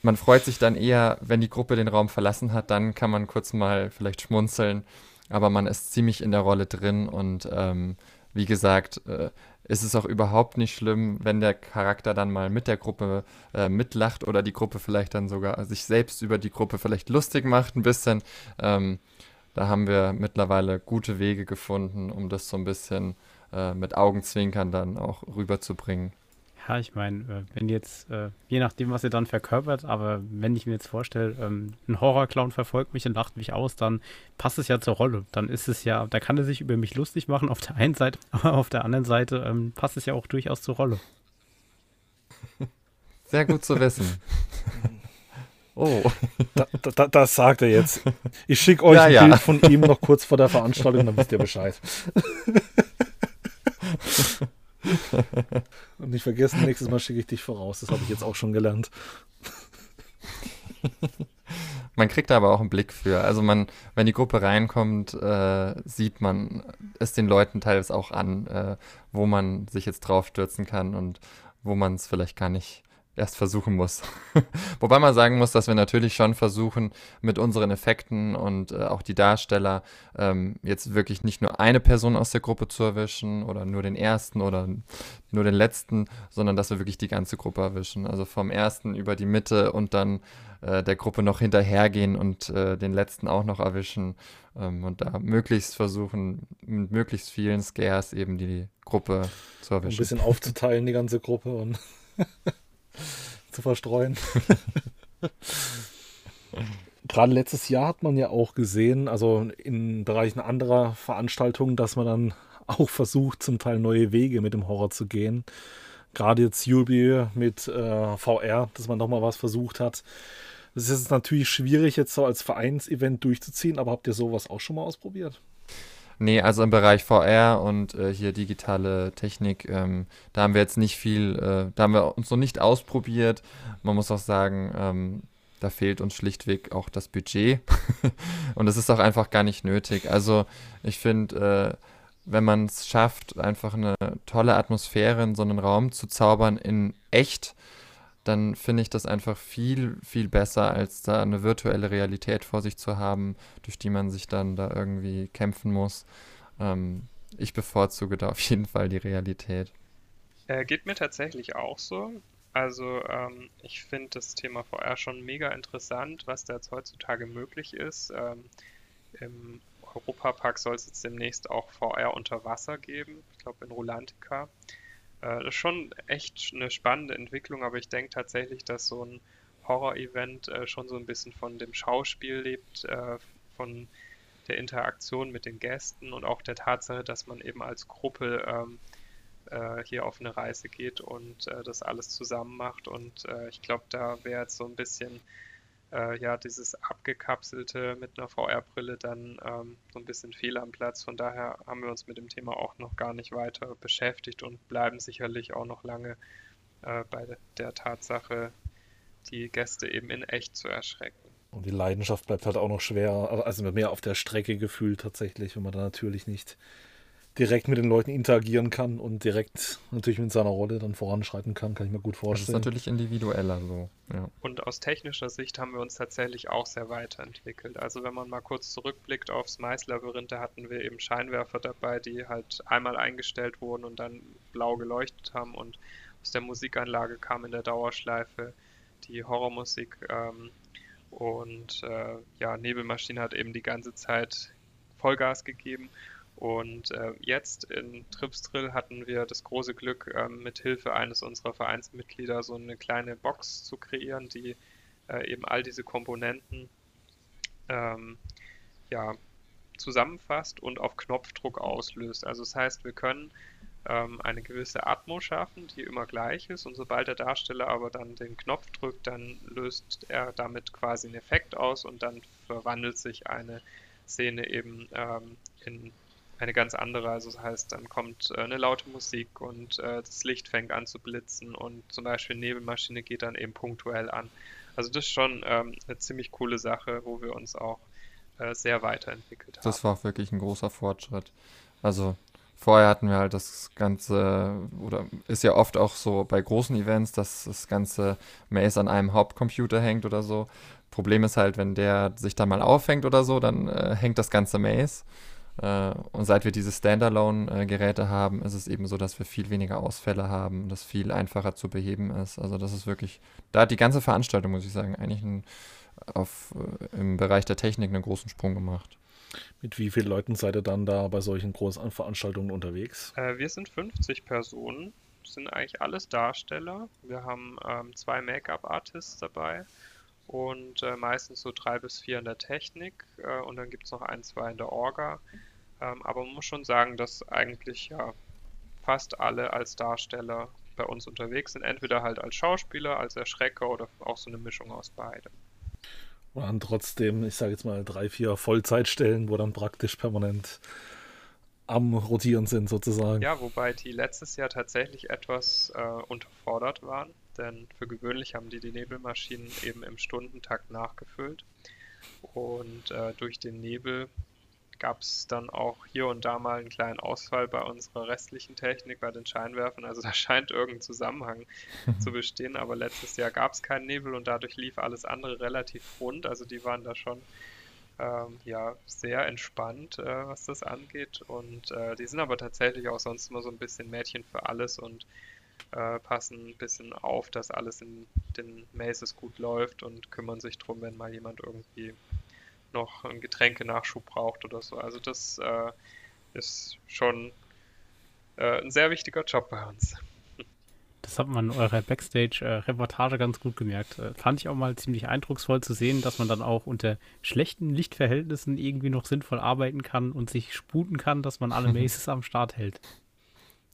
S3: man freut sich dann eher, wenn die Gruppe den Raum verlassen hat, dann kann man kurz mal vielleicht schmunzeln, aber man ist ziemlich in der Rolle drin und ähm, wie gesagt, äh, ist es auch überhaupt nicht schlimm, wenn der Charakter dann mal mit der Gruppe äh, mitlacht oder die Gruppe vielleicht dann sogar sich selbst über die Gruppe vielleicht lustig macht ein bisschen. Ähm, da haben wir mittlerweile gute Wege gefunden, um das so ein bisschen äh, mit Augenzwinkern dann auch rüberzubringen.
S5: Ja, ich meine, äh, wenn jetzt, äh, je nachdem, was ihr dann verkörpert, aber wenn ich mir jetzt vorstelle, ähm, ein Horrorclown verfolgt mich und lacht mich aus, dann passt es ja zur Rolle. Dann ist es ja, da kann er sich über mich lustig machen auf der einen Seite, aber auf der anderen Seite ähm, passt es ja auch durchaus zur Rolle.
S3: Sehr gut zu wissen.
S2: Oh. Da, da, das sagt er jetzt. Ich schicke euch ja, ein ja. Bild von ihm noch kurz vor der Veranstaltung, dann wisst ihr Bescheid. Und nicht vergessen, nächstes Mal schicke ich dich voraus. Das habe ich jetzt auch schon gelernt.
S3: Man kriegt da aber auch einen Blick für. Also man, wenn die Gruppe reinkommt, äh, sieht man es den Leuten teilweise auch an, äh, wo man sich jetzt draufstürzen kann und wo man es vielleicht gar nicht erst versuchen muss. Wobei man sagen muss, dass wir natürlich schon versuchen, mit unseren Effekten und äh, auch die Darsteller ähm, jetzt wirklich nicht nur eine Person aus der Gruppe zu erwischen oder nur den ersten oder nur den letzten, sondern dass wir wirklich die ganze Gruppe erwischen. Also vom ersten über die Mitte und dann äh, der Gruppe noch hinterhergehen und äh, den letzten auch noch erwischen ähm, und da möglichst versuchen, mit möglichst vielen Scares eben die Gruppe zu erwischen. Ein
S2: bisschen aufzuteilen, die ganze Gruppe und zu verstreuen. Gerade letztes Jahr hat man ja auch gesehen, also in Bereichen anderer Veranstaltungen, dass man dann auch versucht, zum Teil neue Wege mit dem Horror zu gehen. Gerade jetzt Yubi mit äh, VR, dass man nochmal was versucht hat. Das ist natürlich schwierig, jetzt so als Vereinsevent durchzuziehen, aber habt ihr sowas auch schon mal ausprobiert?
S3: Nee, also im Bereich VR und äh, hier digitale Technik, ähm, da haben wir jetzt nicht viel, äh, da haben wir uns noch nicht ausprobiert. Man muss auch sagen, ähm, da fehlt uns schlichtweg auch das Budget. und es ist auch einfach gar nicht nötig. Also ich finde, äh, wenn man es schafft, einfach eine tolle Atmosphäre in so einen Raum zu zaubern in echt, dann finde ich das einfach viel, viel besser, als da eine virtuelle Realität vor sich zu haben, durch die man sich dann da irgendwie kämpfen muss. Ähm, ich bevorzuge da auf jeden Fall die Realität.
S4: Äh, geht mir tatsächlich auch so. Also ähm, ich finde das Thema VR schon mega interessant, was da jetzt heutzutage möglich ist. Ähm, Im Europapark soll es jetzt demnächst auch VR unter Wasser geben, ich glaube in Rolantica. Äh, das ist schon echt eine spannende Entwicklung, aber ich denke tatsächlich, dass so ein Horror-Event äh, schon so ein bisschen von dem Schauspiel lebt, äh, von der Interaktion mit den Gästen und auch der Tatsache, dass man eben als Gruppe ähm, äh, hier auf eine Reise geht und äh, das alles zusammen macht. Und äh, ich glaube, da wäre jetzt so ein bisschen äh, ja dieses abgekapselte mit einer VR-Brille dann ähm, so ein bisschen fehl am Platz. Von daher haben wir uns mit dem Thema auch noch gar nicht weiter beschäftigt und bleiben sicherlich auch noch lange äh, bei der Tatsache, die Gäste eben in echt zu erschrecken.
S2: Und die Leidenschaft bleibt halt auch noch schwer, also mehr auf der Strecke gefühlt tatsächlich, wenn man da natürlich nicht direkt mit den Leuten interagieren kann und direkt natürlich mit seiner Rolle dann voranschreiten kann, kann ich mir gut vorstellen.
S3: Das ist natürlich individueller so. Ja.
S4: Und aus technischer Sicht haben wir uns tatsächlich auch sehr weiterentwickelt. Also wenn man mal kurz zurückblickt aufs Mais-Labyrinth, da hatten wir eben Scheinwerfer dabei, die halt einmal eingestellt wurden und dann blau geleuchtet haben und aus der Musikanlage kam in der Dauerschleife die Horrormusik ähm, und äh, ja, Nebelmaschine hat eben die ganze Zeit Vollgas gegeben und äh, jetzt in Tripsdrill hatten wir das große Glück, äh, mit Hilfe eines unserer Vereinsmitglieder so eine kleine Box zu kreieren, die äh, eben all diese Komponenten ähm, ja, zusammenfasst und auf Knopfdruck auslöst. Also das heißt, wir können ähm, eine gewisse Atmo schaffen, die immer gleich ist und sobald der Darsteller aber dann den Knopf drückt, dann löst er damit quasi einen Effekt aus und dann verwandelt sich eine Szene eben ähm, in eine ganz andere. Also das heißt, dann kommt äh, eine laute Musik und äh, das Licht fängt an zu blitzen und zum Beispiel Nebelmaschine geht dann eben punktuell an. Also das ist schon ähm, eine ziemlich coole Sache, wo wir uns auch äh, sehr weiterentwickelt haben.
S3: Das war auch wirklich ein großer Fortschritt. Also vorher hatten wir halt das Ganze, oder ist ja oft auch so bei großen Events, dass das ganze Maze an einem Hauptcomputer hängt oder so. Problem ist halt, wenn der sich da mal aufhängt oder so, dann äh, hängt das ganze Maze. Äh, und seit wir diese Standalone-Geräte haben, ist es eben so, dass wir viel weniger Ausfälle haben, das viel einfacher zu beheben ist. Also das ist wirklich, da hat die ganze Veranstaltung, muss ich sagen, eigentlich ein, auf, äh, im Bereich der Technik einen großen Sprung gemacht.
S2: Mit wie vielen Leuten seid ihr dann da bei solchen großen Veranstaltungen unterwegs?
S4: Äh, wir sind 50 Personen, sind eigentlich alles Darsteller. Wir haben ähm, zwei Make-up-Artists dabei und äh, meistens so drei bis vier in der Technik äh, und dann gibt es noch ein, zwei in der Orga. Ähm, aber man muss schon sagen, dass eigentlich ja fast alle als Darsteller bei uns unterwegs sind. Entweder halt als Schauspieler, als Erschrecker oder auch so eine Mischung aus beidem.
S2: Und dann trotzdem, ich sage jetzt mal, drei, vier Vollzeitstellen, wo dann praktisch permanent am Rotieren sind sozusagen.
S4: Ja, wobei die letztes Jahr tatsächlich etwas äh, unterfordert waren denn für gewöhnlich haben die die Nebelmaschinen eben im Stundentakt nachgefüllt. Und äh, durch den Nebel gab es dann auch hier und da mal einen kleinen Ausfall bei unserer restlichen Technik, bei den Scheinwerfern. Also da scheint irgendein Zusammenhang zu bestehen, aber letztes Jahr gab es keinen Nebel und dadurch lief alles andere relativ rund. Also die waren da schon ähm, ja, sehr entspannt, äh, was das angeht. Und äh, die sind aber tatsächlich auch sonst immer so ein bisschen Mädchen für alles und äh, passen ein bisschen auf, dass alles in den Maces gut läuft und kümmern sich drum, wenn mal jemand irgendwie noch einen Getränkenachschub braucht oder so. Also das äh, ist schon äh, ein sehr wichtiger Job bei uns.
S5: Das hat man in eurer Backstage-Reportage ganz gut gemerkt. Äh, fand ich auch mal ziemlich eindrucksvoll zu sehen, dass man dann auch unter schlechten Lichtverhältnissen irgendwie noch sinnvoll arbeiten kann und sich sputen kann, dass man alle Maces am Start hält.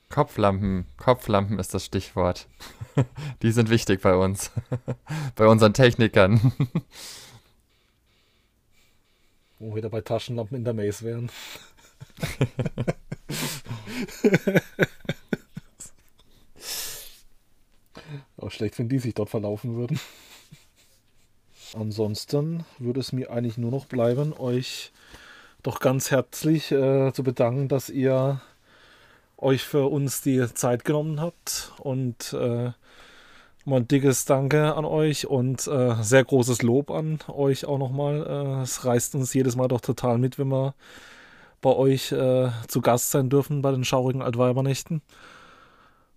S3: Kopflampen, Kopflampen ist das Stichwort. Die sind wichtig bei uns, bei unseren Technikern.
S2: Wo wir da bei Taschenlampen in der Maze wären. Auch schlecht, wenn die sich dort verlaufen würden. Ansonsten würde es mir eigentlich nur noch bleiben, euch doch ganz herzlich äh, zu bedanken, dass ihr euch für uns die Zeit genommen habt und äh, mal ein dickes Danke an euch und äh, sehr großes Lob an euch auch nochmal. Äh, es reißt uns jedes Mal doch total mit, wenn wir bei euch äh, zu Gast sein dürfen bei den schaurigen Altweibernächten.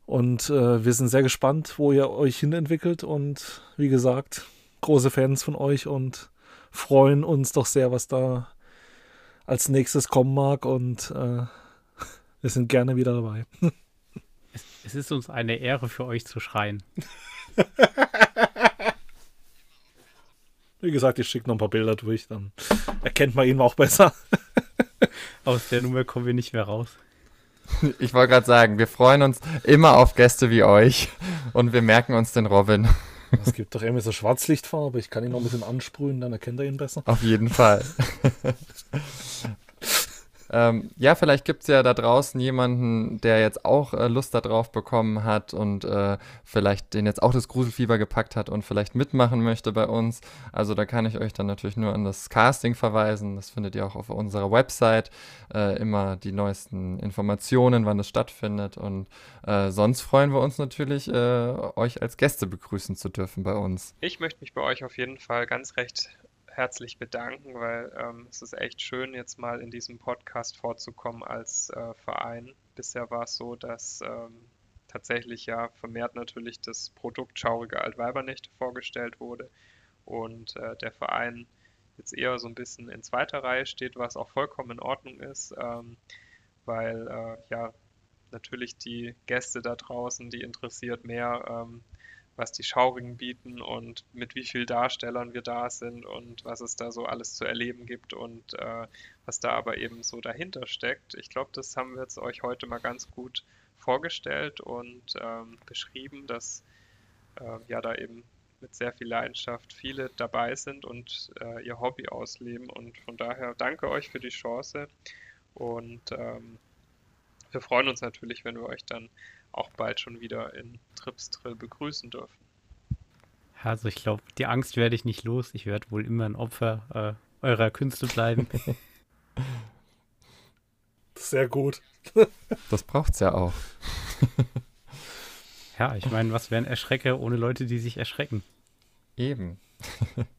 S2: Und äh, wir sind sehr gespannt, wo ihr euch hinentwickelt und wie gesagt, große Fans von euch und freuen uns doch sehr, was da als nächstes kommen mag und äh, wir sind gerne wieder dabei.
S5: Es, es ist uns eine Ehre für euch zu schreien.
S2: Wie gesagt, ich schicke noch ein paar Bilder durch, dann erkennt man ihn auch besser.
S5: Aus der Nummer kommen wir nicht mehr raus.
S3: Ich wollte gerade sagen, wir freuen uns immer auf Gäste wie euch und wir merken uns den Robin.
S2: Es gibt doch immer so Schwarzlichtfarbe. Ich kann ihn noch ein bisschen ansprühen, dann erkennt er ihn besser.
S3: Auf jeden Fall. Ähm, ja, vielleicht gibt es ja da draußen jemanden, der jetzt auch äh, Lust darauf bekommen hat und äh, vielleicht den jetzt auch das Gruselfieber gepackt hat und vielleicht mitmachen möchte bei uns. Also da kann ich euch dann natürlich nur an das Casting verweisen. Das findet ihr auch auf unserer Website. Äh, immer die neuesten Informationen, wann es stattfindet. Und äh, sonst freuen wir uns natürlich, äh, euch als Gäste begrüßen zu dürfen bei uns.
S4: Ich möchte mich bei euch auf jeden Fall ganz recht herzlich bedanken, weil ähm, es ist echt schön, jetzt mal in diesem Podcast vorzukommen als äh, Verein. Bisher war es so, dass ähm, tatsächlich ja vermehrt natürlich das Produkt Schaurige Altweibernächte vorgestellt wurde und äh, der Verein jetzt eher so ein bisschen in zweiter Reihe steht, was auch vollkommen in Ordnung ist, ähm, weil äh, ja natürlich die Gäste da draußen, die interessiert mehr, ähm, was die Schaurigen bieten und mit wie vielen Darstellern wir da sind und was es da so alles zu erleben gibt und äh, was da aber eben so dahinter steckt. Ich glaube, das haben wir jetzt euch heute mal ganz gut vorgestellt und ähm, beschrieben, dass äh, ja da eben mit sehr viel Leidenschaft viele dabei sind und äh, ihr Hobby ausleben. Und von daher danke euch für die Chance und ähm, wir freuen uns natürlich, wenn wir euch dann auch bald schon wieder in Tripstrill begrüßen dürfen.
S5: Also ich glaube, die Angst werde ich nicht los. Ich werde wohl immer ein Opfer äh, eurer Künste bleiben.
S2: Sehr gut.
S3: das braucht's ja auch.
S5: ja, ich meine, was wären Erschrecker ohne Leute, die sich erschrecken?
S3: Eben.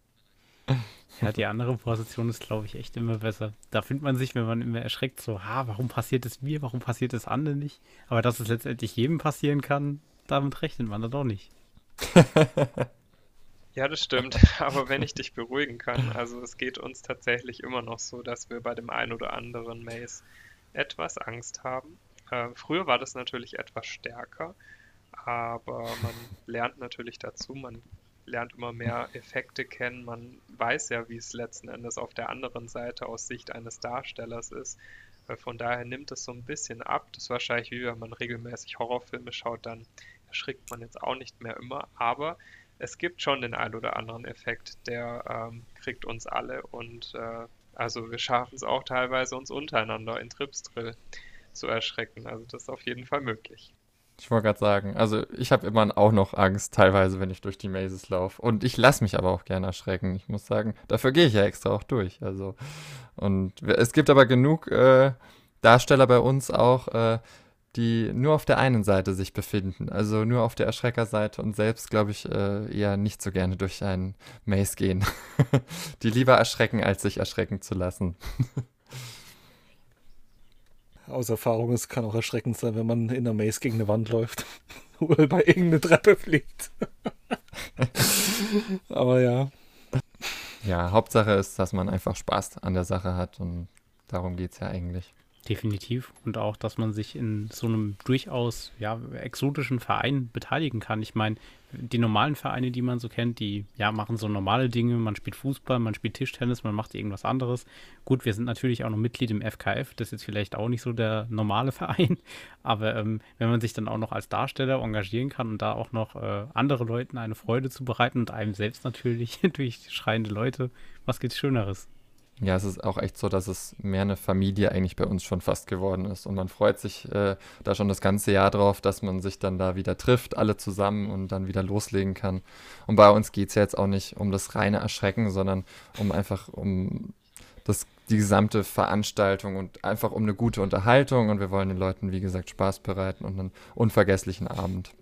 S5: ja, die andere Position ist, glaube ich, echt immer besser. Da findet man sich, wenn man immer erschreckt, so, ha, warum passiert es mir, warum passiert es anderen nicht? Aber dass es letztendlich jedem passieren kann, damit rechnet man dann doch nicht.
S4: Ja, das stimmt. Aber wenn ich dich beruhigen kann, also es geht uns tatsächlich immer noch so, dass wir bei dem einen oder anderen Maze etwas Angst haben. Äh, früher war das natürlich etwas stärker, aber man lernt natürlich dazu, man lernt immer mehr Effekte kennen, man weiß ja, wie es letzten Endes auf der anderen Seite aus Sicht eines Darstellers ist. Äh, von daher nimmt es so ein bisschen ab. Das ist wahrscheinlich wie wenn man regelmäßig Horrorfilme schaut, dann erschrickt man jetzt auch nicht mehr immer, aber es gibt schon den ein oder anderen Effekt, der ähm, kriegt uns alle und äh, also wir schaffen es auch teilweise uns untereinander in Tripsdrill zu erschrecken. Also das ist auf jeden Fall möglich.
S3: Ich wollte gerade sagen, also ich habe immer auch noch Angst, teilweise, wenn ich durch die Mazes laufe. Und ich lasse mich aber auch gerne erschrecken. Ich muss sagen, dafür gehe ich ja extra auch durch. Also, und es gibt aber genug äh, Darsteller bei uns auch, äh, die nur auf der einen Seite sich befinden, also nur auf der Erschreckerseite und selbst, glaube ich, äh, eher nicht so gerne durch einen Maze gehen. die lieber erschrecken, als sich erschrecken zu lassen.
S2: Aus Erfahrung, es kann auch erschreckend sein, wenn man in der Maze gegen eine Wand läuft oder bei irgendeine Treppe fliegt. Aber ja.
S3: Ja, Hauptsache ist, dass man einfach Spaß an der Sache hat und darum geht es ja eigentlich.
S5: Definitiv. Und auch, dass man sich in so einem durchaus ja, exotischen Verein beteiligen kann. Ich meine, die normalen Vereine, die man so kennt, die ja machen so normale Dinge. Man spielt Fußball, man spielt Tischtennis, man macht irgendwas anderes. Gut, wir sind natürlich auch noch Mitglied im FKF. Das ist jetzt vielleicht auch nicht so der normale Verein. Aber ähm, wenn man sich dann auch noch als Darsteller engagieren kann und da auch noch äh, andere Leuten eine Freude zu bereiten und einem selbst natürlich durch schreiende Leute, was gibt's Schöneres?
S3: Ja, es ist auch echt so, dass es mehr eine Familie eigentlich bei uns schon fast geworden ist. Und man freut sich äh, da schon das ganze Jahr drauf, dass man sich dann da wieder trifft, alle zusammen und dann wieder loslegen kann. Und bei uns geht es ja jetzt auch nicht um das reine Erschrecken, sondern um einfach um das, die gesamte Veranstaltung und einfach um eine gute Unterhaltung. Und wir wollen den Leuten, wie gesagt, Spaß bereiten und einen unvergesslichen Abend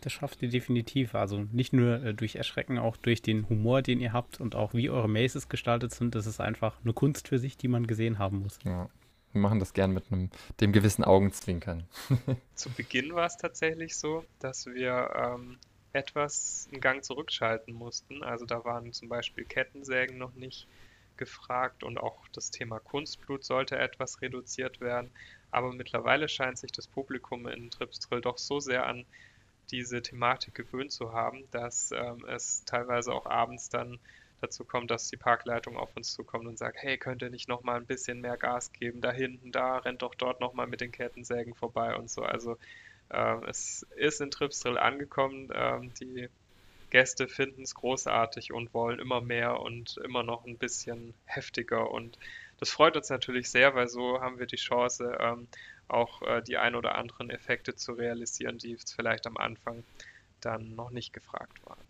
S5: das schafft ihr definitiv. Also nicht nur äh, durch Erschrecken, auch durch den Humor, den ihr habt und auch wie eure Maces gestaltet sind. Das ist einfach eine Kunst für sich, die man gesehen haben muss.
S3: Ja. Wir machen das gern mit einem dem gewissen Augenzwinkern.
S4: Zu Beginn war es tatsächlich so, dass wir ähm, etwas einen Gang zurückschalten mussten. Also da waren zum Beispiel Kettensägen noch nicht gefragt und auch das Thema Kunstblut sollte etwas reduziert werden. Aber mittlerweile scheint sich das Publikum in Tripsdrill doch so sehr an diese Thematik gewöhnt zu haben, dass ähm, es teilweise auch abends dann dazu kommt, dass die Parkleitung auf uns zukommt und sagt, hey, könnt ihr nicht noch mal ein bisschen mehr Gas geben? Da hinten, da rennt doch dort noch mal mit den Kettensägen vorbei und so. Also ähm, es ist in Tripsdrill angekommen. Ähm, die Gäste finden es großartig und wollen immer mehr und immer noch ein bisschen heftiger. Und das freut uns natürlich sehr, weil so haben wir die Chance, ähm, auch äh, die ein oder anderen Effekte zu realisieren, die vielleicht am Anfang dann noch nicht gefragt waren.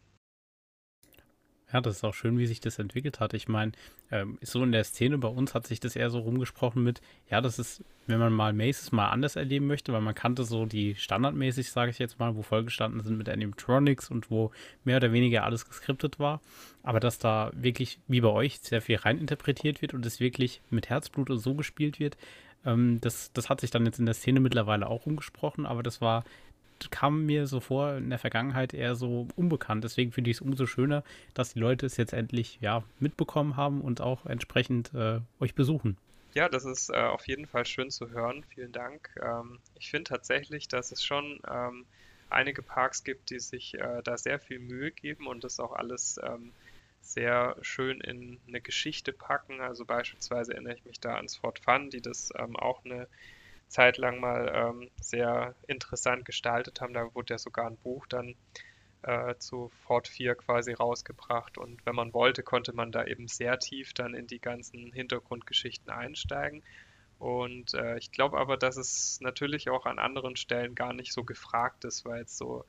S5: Ja, das ist auch schön, wie sich das entwickelt hat. Ich meine, ähm, so in der Szene bei uns hat sich das eher so rumgesprochen mit, ja, das ist, wenn man mal Maces mal anders erleben möchte, weil man kannte so die standardmäßig, sage ich jetzt mal, wo vollgestanden sind mit Animatronics und wo mehr oder weniger alles geskriptet war. Aber dass da wirklich, wie bei euch, sehr viel reininterpretiert wird und es wirklich mit Herzblut und so gespielt wird, ähm, das, das hat sich dann jetzt in der Szene mittlerweile auch umgesprochen, aber das war, kam mir so vor in der Vergangenheit eher so unbekannt. Deswegen finde ich es umso schöner, dass die Leute es jetzt endlich ja, mitbekommen haben und auch entsprechend äh, euch besuchen.
S4: Ja, das ist äh, auf jeden Fall schön zu hören. Vielen Dank. Ähm, ich finde tatsächlich, dass es schon ähm, einige Parks gibt, die sich äh, da sehr viel Mühe geben und das auch alles ähm, sehr schön in eine Geschichte packen. Also beispielsweise erinnere ich mich da ans Fort Fun, die das ähm, auch eine Zeit lang mal ähm, sehr interessant gestaltet haben. Da wurde ja sogar ein Buch dann äh, zu Fort 4 quasi rausgebracht. Und wenn man wollte, konnte man da eben sehr tief dann in die ganzen Hintergrundgeschichten einsteigen. Und äh, ich glaube aber, dass es natürlich auch an anderen Stellen gar nicht so gefragt ist, weil es so,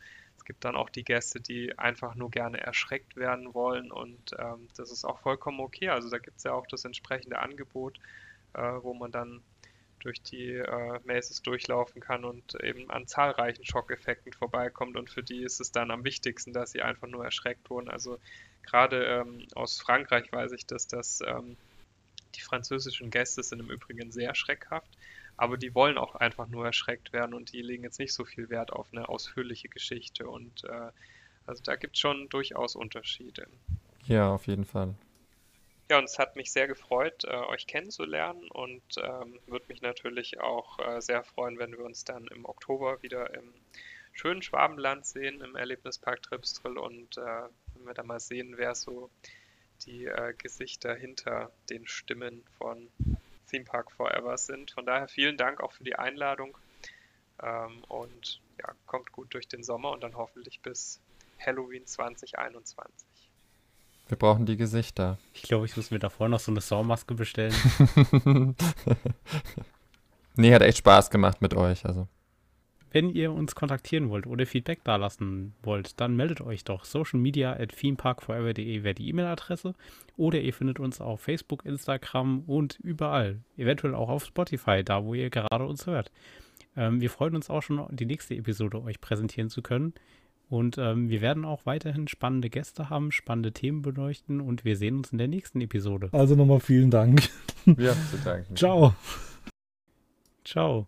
S4: gibt dann auch die Gäste, die einfach nur gerne erschreckt werden wollen und ähm, das ist auch vollkommen okay. Also da gibt es ja auch das entsprechende Angebot, äh, wo man dann durch die äh, Maces durchlaufen kann und eben an zahlreichen Schockeffekten vorbeikommt. Und für die ist es dann am wichtigsten, dass sie einfach nur erschreckt wurden. Also gerade ähm, aus Frankreich weiß ich das, dass ähm, die französischen Gäste sind im Übrigen sehr schreckhaft, aber die wollen auch einfach nur erschreckt werden und die legen jetzt nicht so viel Wert auf eine ausführliche Geschichte. Und äh, also da gibt es schon durchaus Unterschiede.
S3: Ja, auf jeden Fall.
S4: Ja, und es hat mich sehr gefreut, äh, euch kennenzulernen und ähm, würde mich natürlich auch äh, sehr freuen, wenn wir uns dann im Oktober wieder im schönen Schwabenland sehen, im Erlebnispark Tripsdrill und äh, wenn wir da mal sehen, wer so die äh, Gesichter hinter den Stimmen von Theme Park Forever sind. Von daher vielen Dank auch für die Einladung ähm, und ja, kommt gut durch den Sommer und dann hoffentlich bis Halloween 2021.
S3: Wir brauchen die Gesichter.
S5: Ich glaube, ich muss mir davor noch so eine Saummaske bestellen.
S3: nee, hat echt Spaß gemacht mit euch. Also.
S5: Wenn ihr uns kontaktieren wollt oder Feedback dalassen wollt, dann meldet euch doch. Social Media at themeparkforever.de wäre die E-Mail-Adresse. Oder ihr findet uns auf Facebook, Instagram und überall. Eventuell auch auf Spotify, da wo ihr gerade uns hört. Ähm, wir freuen uns auch schon, die nächste Episode euch präsentieren zu können. Und ähm, wir werden auch weiterhin spannende Gäste haben, spannende Themen beleuchten und wir sehen uns in der nächsten Episode.
S2: Also nochmal vielen Dank.
S3: Ja, zu danken.
S2: Ciao.
S5: Ciao.